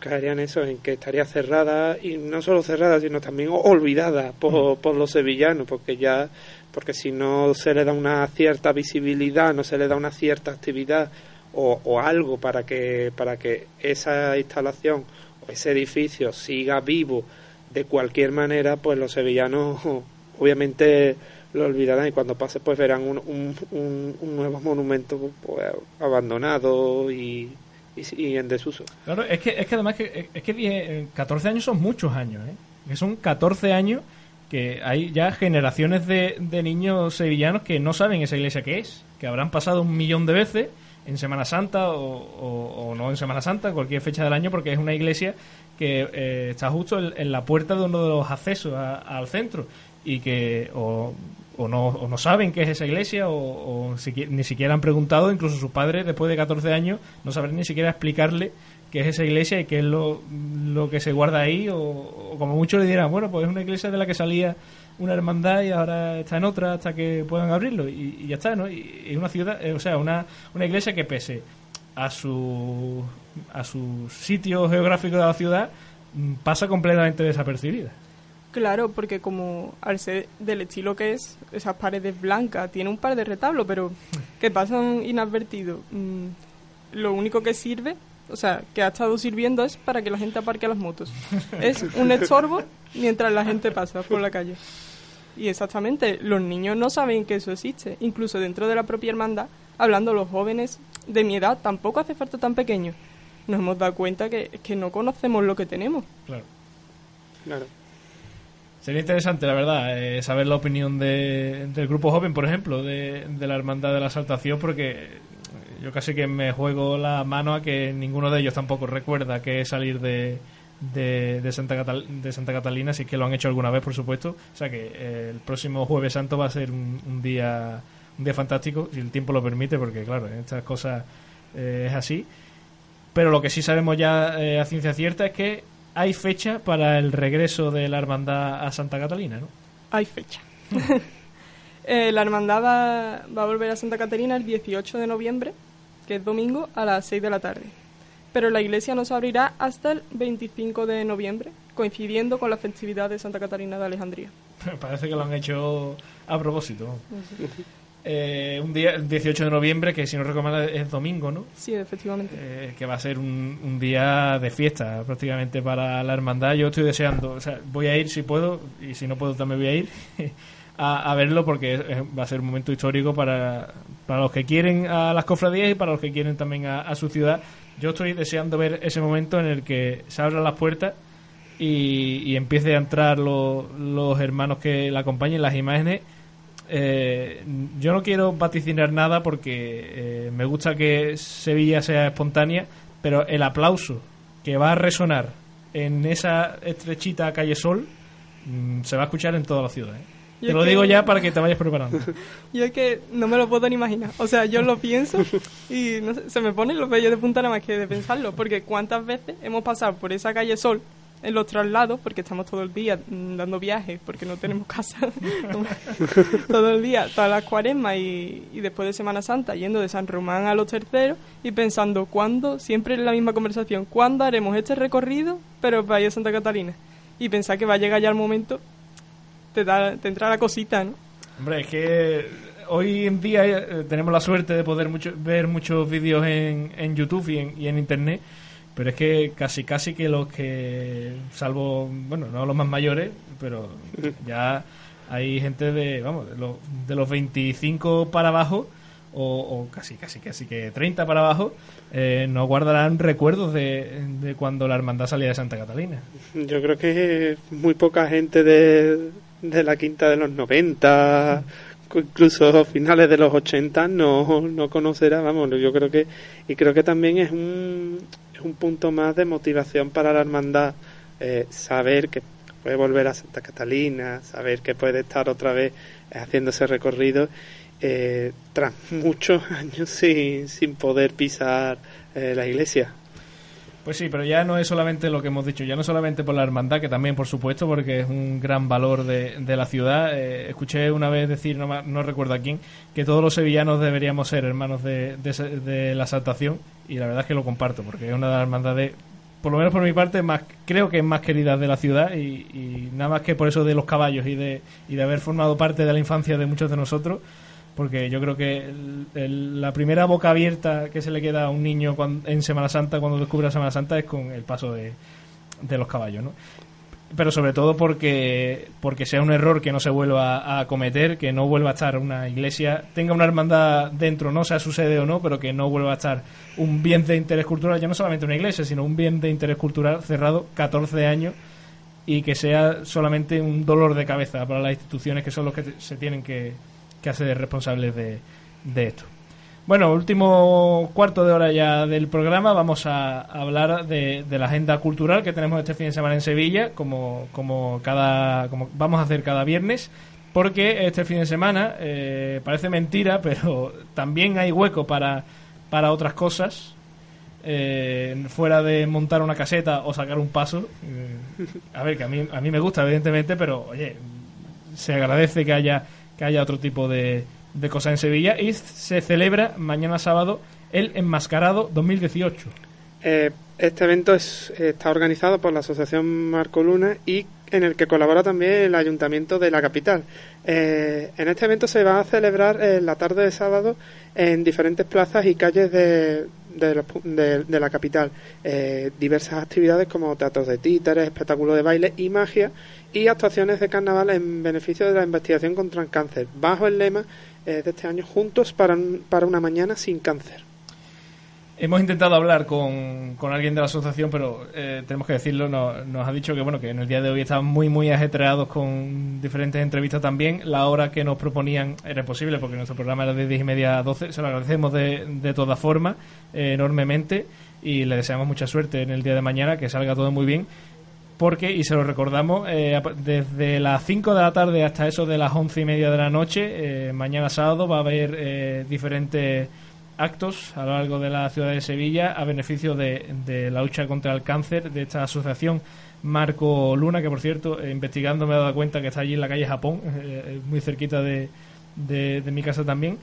caería en eso, en que estaría cerrada y no solo cerrada, sino también olvidada por, por los sevillanos, porque ya, porque si no se le da una cierta visibilidad, no se le da una cierta actividad o, o algo para que, para que esa instalación o ese edificio siga vivo de cualquier manera, pues los sevillanos obviamente lo olvidarán y cuando pase pues verán un, un, un, un nuevo monumento pues, abandonado y, y, en desuso. Claro, es que, es que además que, es que die- 14 años son muchos años, ¿eh? Son 14 años que hay ya generaciones de, de niños sevillanos que no saben esa iglesia que es, que habrán pasado un millón de veces en Semana Santa o, o- o no en Semana Santa, cualquier fecha del año, porque es una iglesia que eh, está justo en, en la puerta de uno de los accesos a- al centro y que o, o no, o no saben qué es esa iglesia o, ni siquiera han preguntado, incluso sus padres después de 14 años no sabrán ni siquiera explicarle qué es esa iglesia y qué es lo, lo que se guarda ahí o, o como muchos le dirán, bueno, pues es una iglesia de la que salía una hermandad y ahora está en otra hasta que puedan abrirlo y, ya está, ¿no? Y, y una ciudad, eh, o sea, una, una iglesia que pese a su a su sitio geográfico de la ciudad mm, pasa completamente desapercibida. Claro, porque como al ser del estilo que es, esas paredes blancas, tiene un par de retablos, pero que pasan inadvertidos. Mm, lo único que sirve, o sea, que ha estado sirviendo es para que la gente aparque las motos. Es un estorbo mientras la gente pasa por la calle. Y exactamente, los niños no saben que eso existe. Incluso dentro de la propia hermandad, hablando los jóvenes de mi edad, tampoco hace falta tan pequeños. Nos hemos dado cuenta que, que no conocemos lo que tenemos. Claro. Claro. Sería interesante, la verdad, eh, saber la opinión de- del grupo joven, por ejemplo, de, de la Hermandad de la Saltación, porque yo casi que me juego la mano a que ninguno de ellos tampoco recuerda que es salir de, de, Santa de Santa Catalina, si es que lo han hecho alguna vez, por supuesto. O sea que eh, el próximo Jueves Santo va a ser un, un día un día fantástico, si el tiempo lo permite, porque claro, en estas cosas eh, es así. Pero lo que sí sabemos ya eh, a ciencia cierta es que hay fecha para el regreso de la hermandad a Santa Catalina, ¿no? Hay fecha. Eh, la hermandad va, va a volver a Santa Catarina el 18 de noviembre, que es domingo, a las 6 de la tarde. Pero la iglesia no se abrirá hasta el 25 de noviembre, coincidiendo con la festividad de Santa Catarina de Alejandría. Parece que lo han hecho a propósito. Eh, un día, el 18 de noviembre, que si no recuerdo es domingo, ¿no? Sí, efectivamente. Eh, que va a ser un, un día de fiesta prácticamente para la hermandad. Yo estoy deseando, o sea, voy a ir si puedo, y si no puedo también voy a ir a, a verlo porque es- va a ser un momento histórico para, para los que quieren a las cofradías y para los que quieren también a, a su ciudad. Yo estoy deseando ver ese momento en el que se abran las puertas y, y empiece a entrar lo- los hermanos que la acompañen, las imágenes. Eh, yo no quiero vaticinar nada porque eh, me gusta que Sevilla sea espontánea, pero el aplauso que va a resonar en esa estrechita calle Sol mm, se va a escuchar en toda la ciudad. ¿eh? Te lo digo ya para que te vayas preparando. Yo es que no me lo puedo ni imaginar. O sea, yo lo pienso y se me ponen los vellos de punta nada más que de pensarlo. Porque cuántas veces hemos pasado por esa calle Sol en los traslados, porque estamos todo el día mm, dando viajes, porque no tenemos casa, todo el día, todas las cuaresmas y, y, después de Semana Santa, yendo de San Román a los terceros y pensando, ¿cuándo? Siempre en la misma conversación, ¿cuándo haremos este recorrido, pero para ir a Santa Catalina? Y pensar que va a llegar ya el momento, te, da, te entra la cosita, ¿no? Hombre, es que hoy en día eh, tenemos la suerte de poder mucho, ver muchos vídeos en, en YouTube y en, y en Internet pero es que casi casi que los que salvo bueno no los más mayores pero ya hay gente de vamos de los, de los 25 para abajo o, casi casi casi que 30 para abajo eh, no guardarán recuerdos de, de, cuando la hermandad salía de Santa Catalina. Yo creo que muy poca gente de, de la quinta de los 90 incluso finales de los 80 no, no conocerá vamos yo creo que y creo que también es un es un punto más de motivación para la hermandad eh, saber que puede volver a Santa Catalina, saber que puede estar otra vez haciendo ese recorrido eh, tras muchos años sin, sin poder pisar eh, la iglesia. Pues sí, pero ya no es solamente lo que hemos dicho, ya no solamente por la hermandad, que también por supuesto, porque es un gran valor de, de la ciudad. escuché una vez decir, no, no, recuerdo a quién, que todos los sevillanos deberíamos ser hermanos de, de, de la saltación y la verdad es que lo comparto porque es una de las hermandades por lo menos por mi parte más creo que es más querida de la ciudad y, nada más que por eso de los caballos y de, y de haber formado parte de la infancia de muchos de nosotros porque yo creo que la primera boca abierta que se le queda a un niño en Semana Santa cuando descubre la Semana Santa es con el paso de, de los caballos ¿no? Pero sobre todo porque, porque sea un error que no se vuelva a, cometer, que no vuelva a estar una iglesia, tenga una hermandad dentro, no sea su sede o no, pero que no vuelva a estar un bien de interés cultural, ya no solamente una iglesia, sino un bien de interés cultural cerrado 14 años y que sea solamente un dolor de cabeza para las instituciones que son los que se tienen que, que hacer responsables de, de esto. Bueno, último cuarto de hora ya del programa, vamos a hablar de, la agenda cultural que tenemos este fin de semana en Sevilla, como, como, cada, como vamos a hacer cada viernes, porque este fin de semana, eh, parece mentira, pero también hay hueco para, para otras cosas, eh, fuera de montar una caseta o sacar un paso. Eh, a ver, que a mí, a mí me gusta, evidentemente, pero oye, se agradece que haya, que haya otro tipo de de cosas en Sevilla y se celebra mañana sábado el Enmascarado 2018. Eh, este evento es, está organizado por la Asociación Marco Luna y en el que colabora también el Ayuntamiento de la capital. Eh, en este evento se va a celebrar en la tarde de sábado en diferentes plazas y calles de, de, la capital eh, diversas actividades como teatros de títeres, espectáculos de baile y magia y actuaciones de carnaval en beneficio de la investigación contra el cáncer, bajo el lema eh, de este año Juntos para, para una mañana sin cáncer. Hemos intentado hablar con, con alguien de la asociación, pero eh, tenemos que decirlo, nos, ha dicho que bueno que en el día de hoy estaban muy muy ajetreados con diferentes entrevistas también. La hora que nos proponían era imposible porque nuestro programa era de 10 y media a 12. Se lo agradecemos de, de todas formas eh, enormemente y le deseamos mucha suerte en el día de mañana, que salga todo muy bien porque, y se lo recordamos, eh, desde las 5 de la tarde hasta eso de las 11 y media de la noche, eh, mañana sábado va a haber eh, diferentes actos a lo largo de la ciudad de Sevilla a beneficio de, la lucha contra el cáncer de esta asociación Marco Luna, que por cierto, investigando me he dado cuenta que está allí en la calle Japón, muy cerquita de, de mi casa también.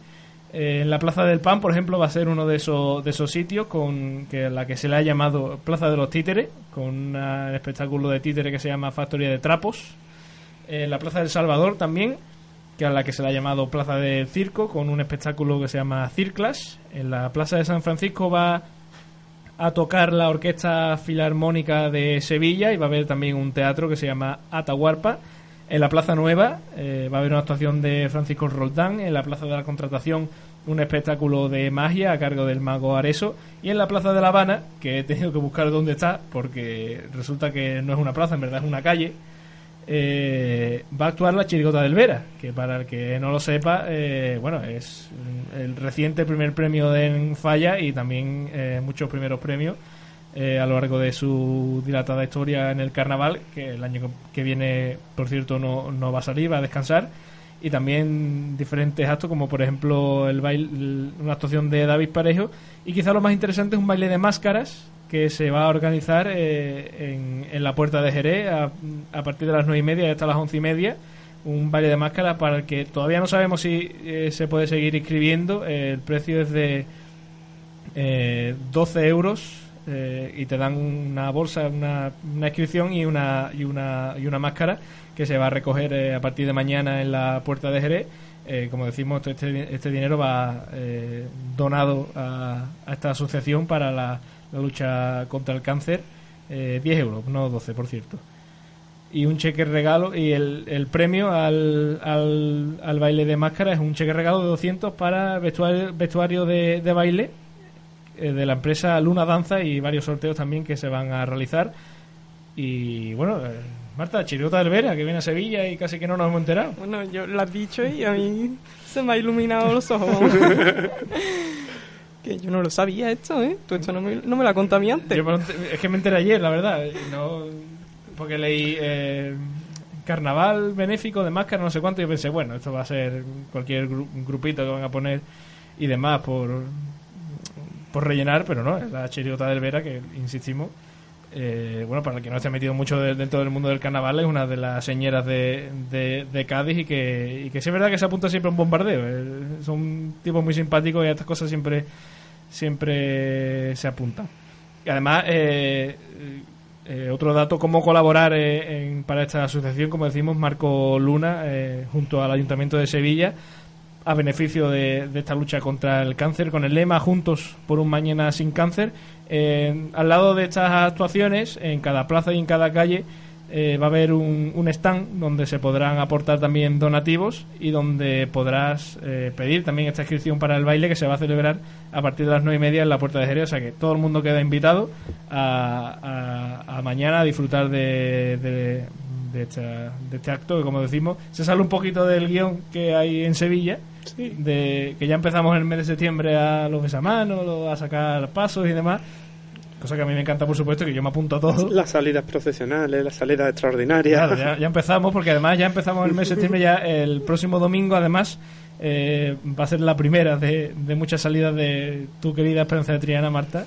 Eh, en la Plaza del Pan, por ejemplo, va a ser uno de esos, de esos sitios con que la que se le ha llamado Plaza de los Títeres, con un espectáculo de títeres que se llama Factoría de Trapos. En la Plaza del Salvador también, que a la que se le ha llamado Plaza del Circo, con un espectáculo que se llama Circlas. En la Plaza de San Francisco va a tocar la Orquesta Filarmónica de Sevilla y va a haber también un teatro que se llama Atahuarpa en la Plaza Nueva eh, va a haber una actuación de Francisco Roldán. En la Plaza de la Contratación, un espectáculo de magia a cargo del mago Areso. Y en la Plaza de La Habana, que he tenido que buscar dónde está, porque resulta que no es una plaza, en verdad es una calle. Eh, va a actuar la Chirigota del Vera, que para el que no lo sepa, eh, bueno, es el reciente primer premio de Falla y también muchos primeros premios eh, a lo largo de su dilatada historia en el carnaval, que el año que viene, por cierto, no, no va a salir, va a descansar. Y también diferentes actos, como por ejemplo el baile, una actuación de David Parejo. Y quizá lo más interesante es un baile de máscaras que se va a organizar eh, en, en, la puerta de Jerez a, partir de las nueve y media hasta las once y media. Un baile de máscaras para el que todavía no sabemos si eh, se puede seguir inscribiendo. el precio es de 12 euros eh, y te dan una bolsa, una, inscripción y una, y, una, y una máscara que se va a recoger eh, a partir de mañana en la puerta de Jerez. Eh, como decimos, este, este dinero va donado a, esta asociación para la, la lucha contra el cáncer. 10 euros, no 12, por cierto. Y un cheque regalo, y el, el premio al, al, al baile de máscara es un cheque regalo de 200 para vestuario, vestuario de, de baile eh, de la empresa Luna Danza y varios sorteos también que se van a realizar. Y bueno, eh, Marta, Chiriota del Vera, que viene a Sevilla y casi que no nos hemos enterado. Bueno, yo lo has dicho y a mí se me ha iluminado los ojos. que yo no lo sabía esto, ¿eh? Tú esto no me, no me lo has contado a mí antes. es que me enteré ayer, la verdad. No, porque leí eh, carnaval benéfico de máscara, no sé cuánto, y pensé, bueno, esto va a ser cualquier grupito que van a poner y demás por por rellenar, pero no, es la chiriota del Vera, que insistimos, eh, bueno, para el que no esté metido mucho dentro del mundo del carnaval, es una de las señeras de, de, Cádiz y que, y que sí es verdad que se apunta siempre a un bombardeo. Eh, son tipos muy simpáticos y a estas cosas siempre, siempre se apuntan. Y además, eh, otro dato, cómo colaborar para esta asociación, como decimos, Marco Luna, junto al Ayuntamiento de Sevilla, a beneficio de, esta lucha contra el cáncer con el lema Juntos por un Mañana sin Cáncer. Eh, al lado de estas actuaciones, en cada plaza y en cada calle, eh, va a haber un, stand donde se podrán aportar también donativos y donde podrás eh, pedir también esta inscripción para el baile que se va a celebrar a partir de las nueve y media en la Puerta de Jerez. O sea que todo el mundo queda invitado a, a, mañana a disfrutar de, de, de, este acto que, como decimos, se sale un poquito del guion que hay en Sevilla de que ya empezamos en el mes de septiembre a los besamanos, a sacar pasos y demás. Cosa que a mí me encanta, por supuesto, que yo me apunto a todo. Las salidas procesionales, las salidas extraordinarias. ya, empezamos, porque además ya empezamos el mes de septiembre, ya el próximo domingo, además, eh, va a ser la primera de, muchas salidas de tu querida Esperanza de Triana, Marta,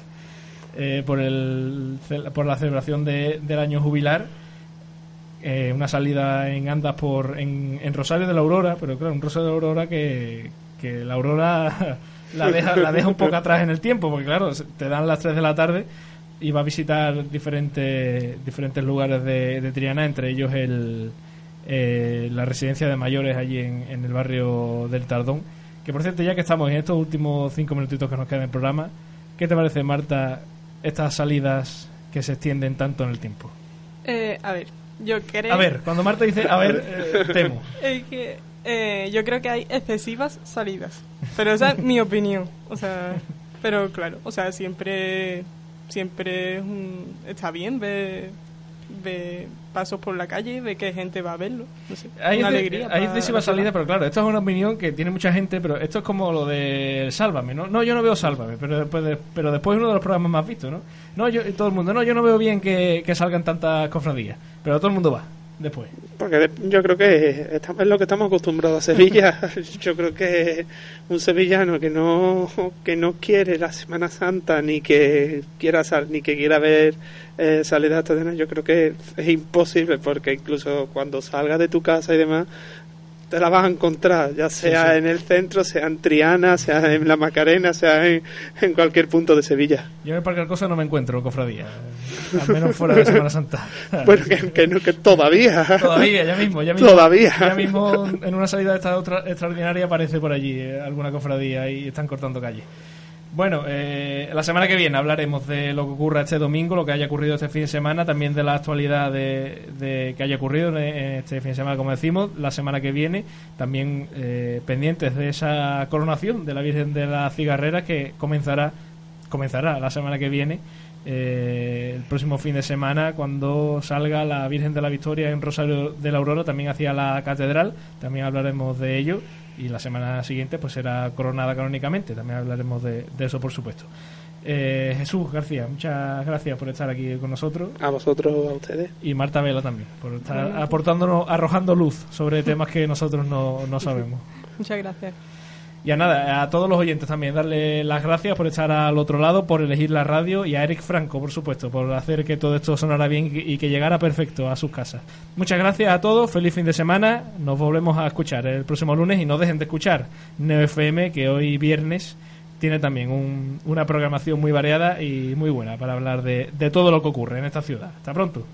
eh, por, el, por la celebración del año jubilar eh, una salida en andas por en, Rosario de la Aurora, pero claro, un Rosario de la Aurora que, que la Aurora la deja, la deja un poco atrás en el tiempo, porque claro, te dan las 3 de la tarde y va a visitar diferentes, diferentes lugares de, Triana, entre ellos el, eh, la residencia de mayores allí en, en, el barrio del Tardón. Que por cierto, ya que estamos en estos últimos cinco minutitos que nos quedan en el programa, ¿qué te parece, Marta, estas salidas que se extienden tanto en el tiempo? Eh, a ver, yo creo... A ver, cuando Marta dice, a ver, eh, temo. Es que eh, yo creo que hay excesivas salidas. Pero esa es mi opinión. O sea, pero claro, o sea, siempre siempre está bien ver, ver pasos por la calle, ve que gente va a verlo. hay una alegría. Hay excesiva salida, pero claro, esto es una opinión que tiene mucha gente, pero esto es como lo de Sálvame, ¿no? No, yo no veo Sálvame, pero después, pero después es uno de los programas más vistos, ¿no? No, yo, todo el mundo, no, yo no veo bien que, que salgan tantas cofradías, pero todo el mundo va después. Porque yo creo que es lo que estamos acostumbrados a Sevilla. yo creo que un sevillano que no que no quiere la Semana Santa ni que quiera ni que quiera ver eh, salida yo creo que es imposible porque incluso cuando salgas de tu casa y demás te la vas a encontrar, ya sea en el centro, sea en Triana, sea en la Macarena, sea en, cualquier punto de Sevilla. Yo en cualquier cosa no me encuentro cofradía, al menos fuera de Semana Santa. bueno, que, no, que todavía. Todavía, ya mismo, ya mismo. Todavía. Ya mismo en una salida de esta otra extraordinaria aparece por allí eh, alguna cofradía y están cortando calle. Bueno, eh, la semana que viene hablaremos de lo que ocurra este domingo, lo que haya ocurrido este fin de semana, también de la actualidad de, que haya ocurrido este fin de semana, como decimos, la semana que viene, también eh, pendientes de esa coronación de la Virgen de la Cigarrera que comenzará, comenzará la semana que viene, eh, el próximo fin de semana, cuando salga la Virgen de la Victoria en Rosario de la Aurora, también hacia la catedral, también hablaremos de ello y la semana siguiente pues será coronada canónicamente. También hablaremos de, eso, por supuesto. Eh, Jesús García, muchas gracias por estar aquí con nosotros. A vosotros, a ustedes. Y Marta Vela también, por estar aportándonos, arrojando luz sobre temas que nosotros no, no sabemos. Muchas gracias. Y a nada, a todos los oyentes también, darle las gracias por estar al otro lado, por elegir la radio y a Eric Franco, por supuesto, por hacer que todo esto sonara bien y que llegara perfecto a sus casas. Muchas gracias a todos, feliz fin de semana, nos volvemos a escuchar el próximo lunes y no dejen de escuchar Neo FM, que hoy viernes tiene también un- una programación muy variada y muy buena para hablar de todo lo que ocurre en esta ciudad. Hasta pronto.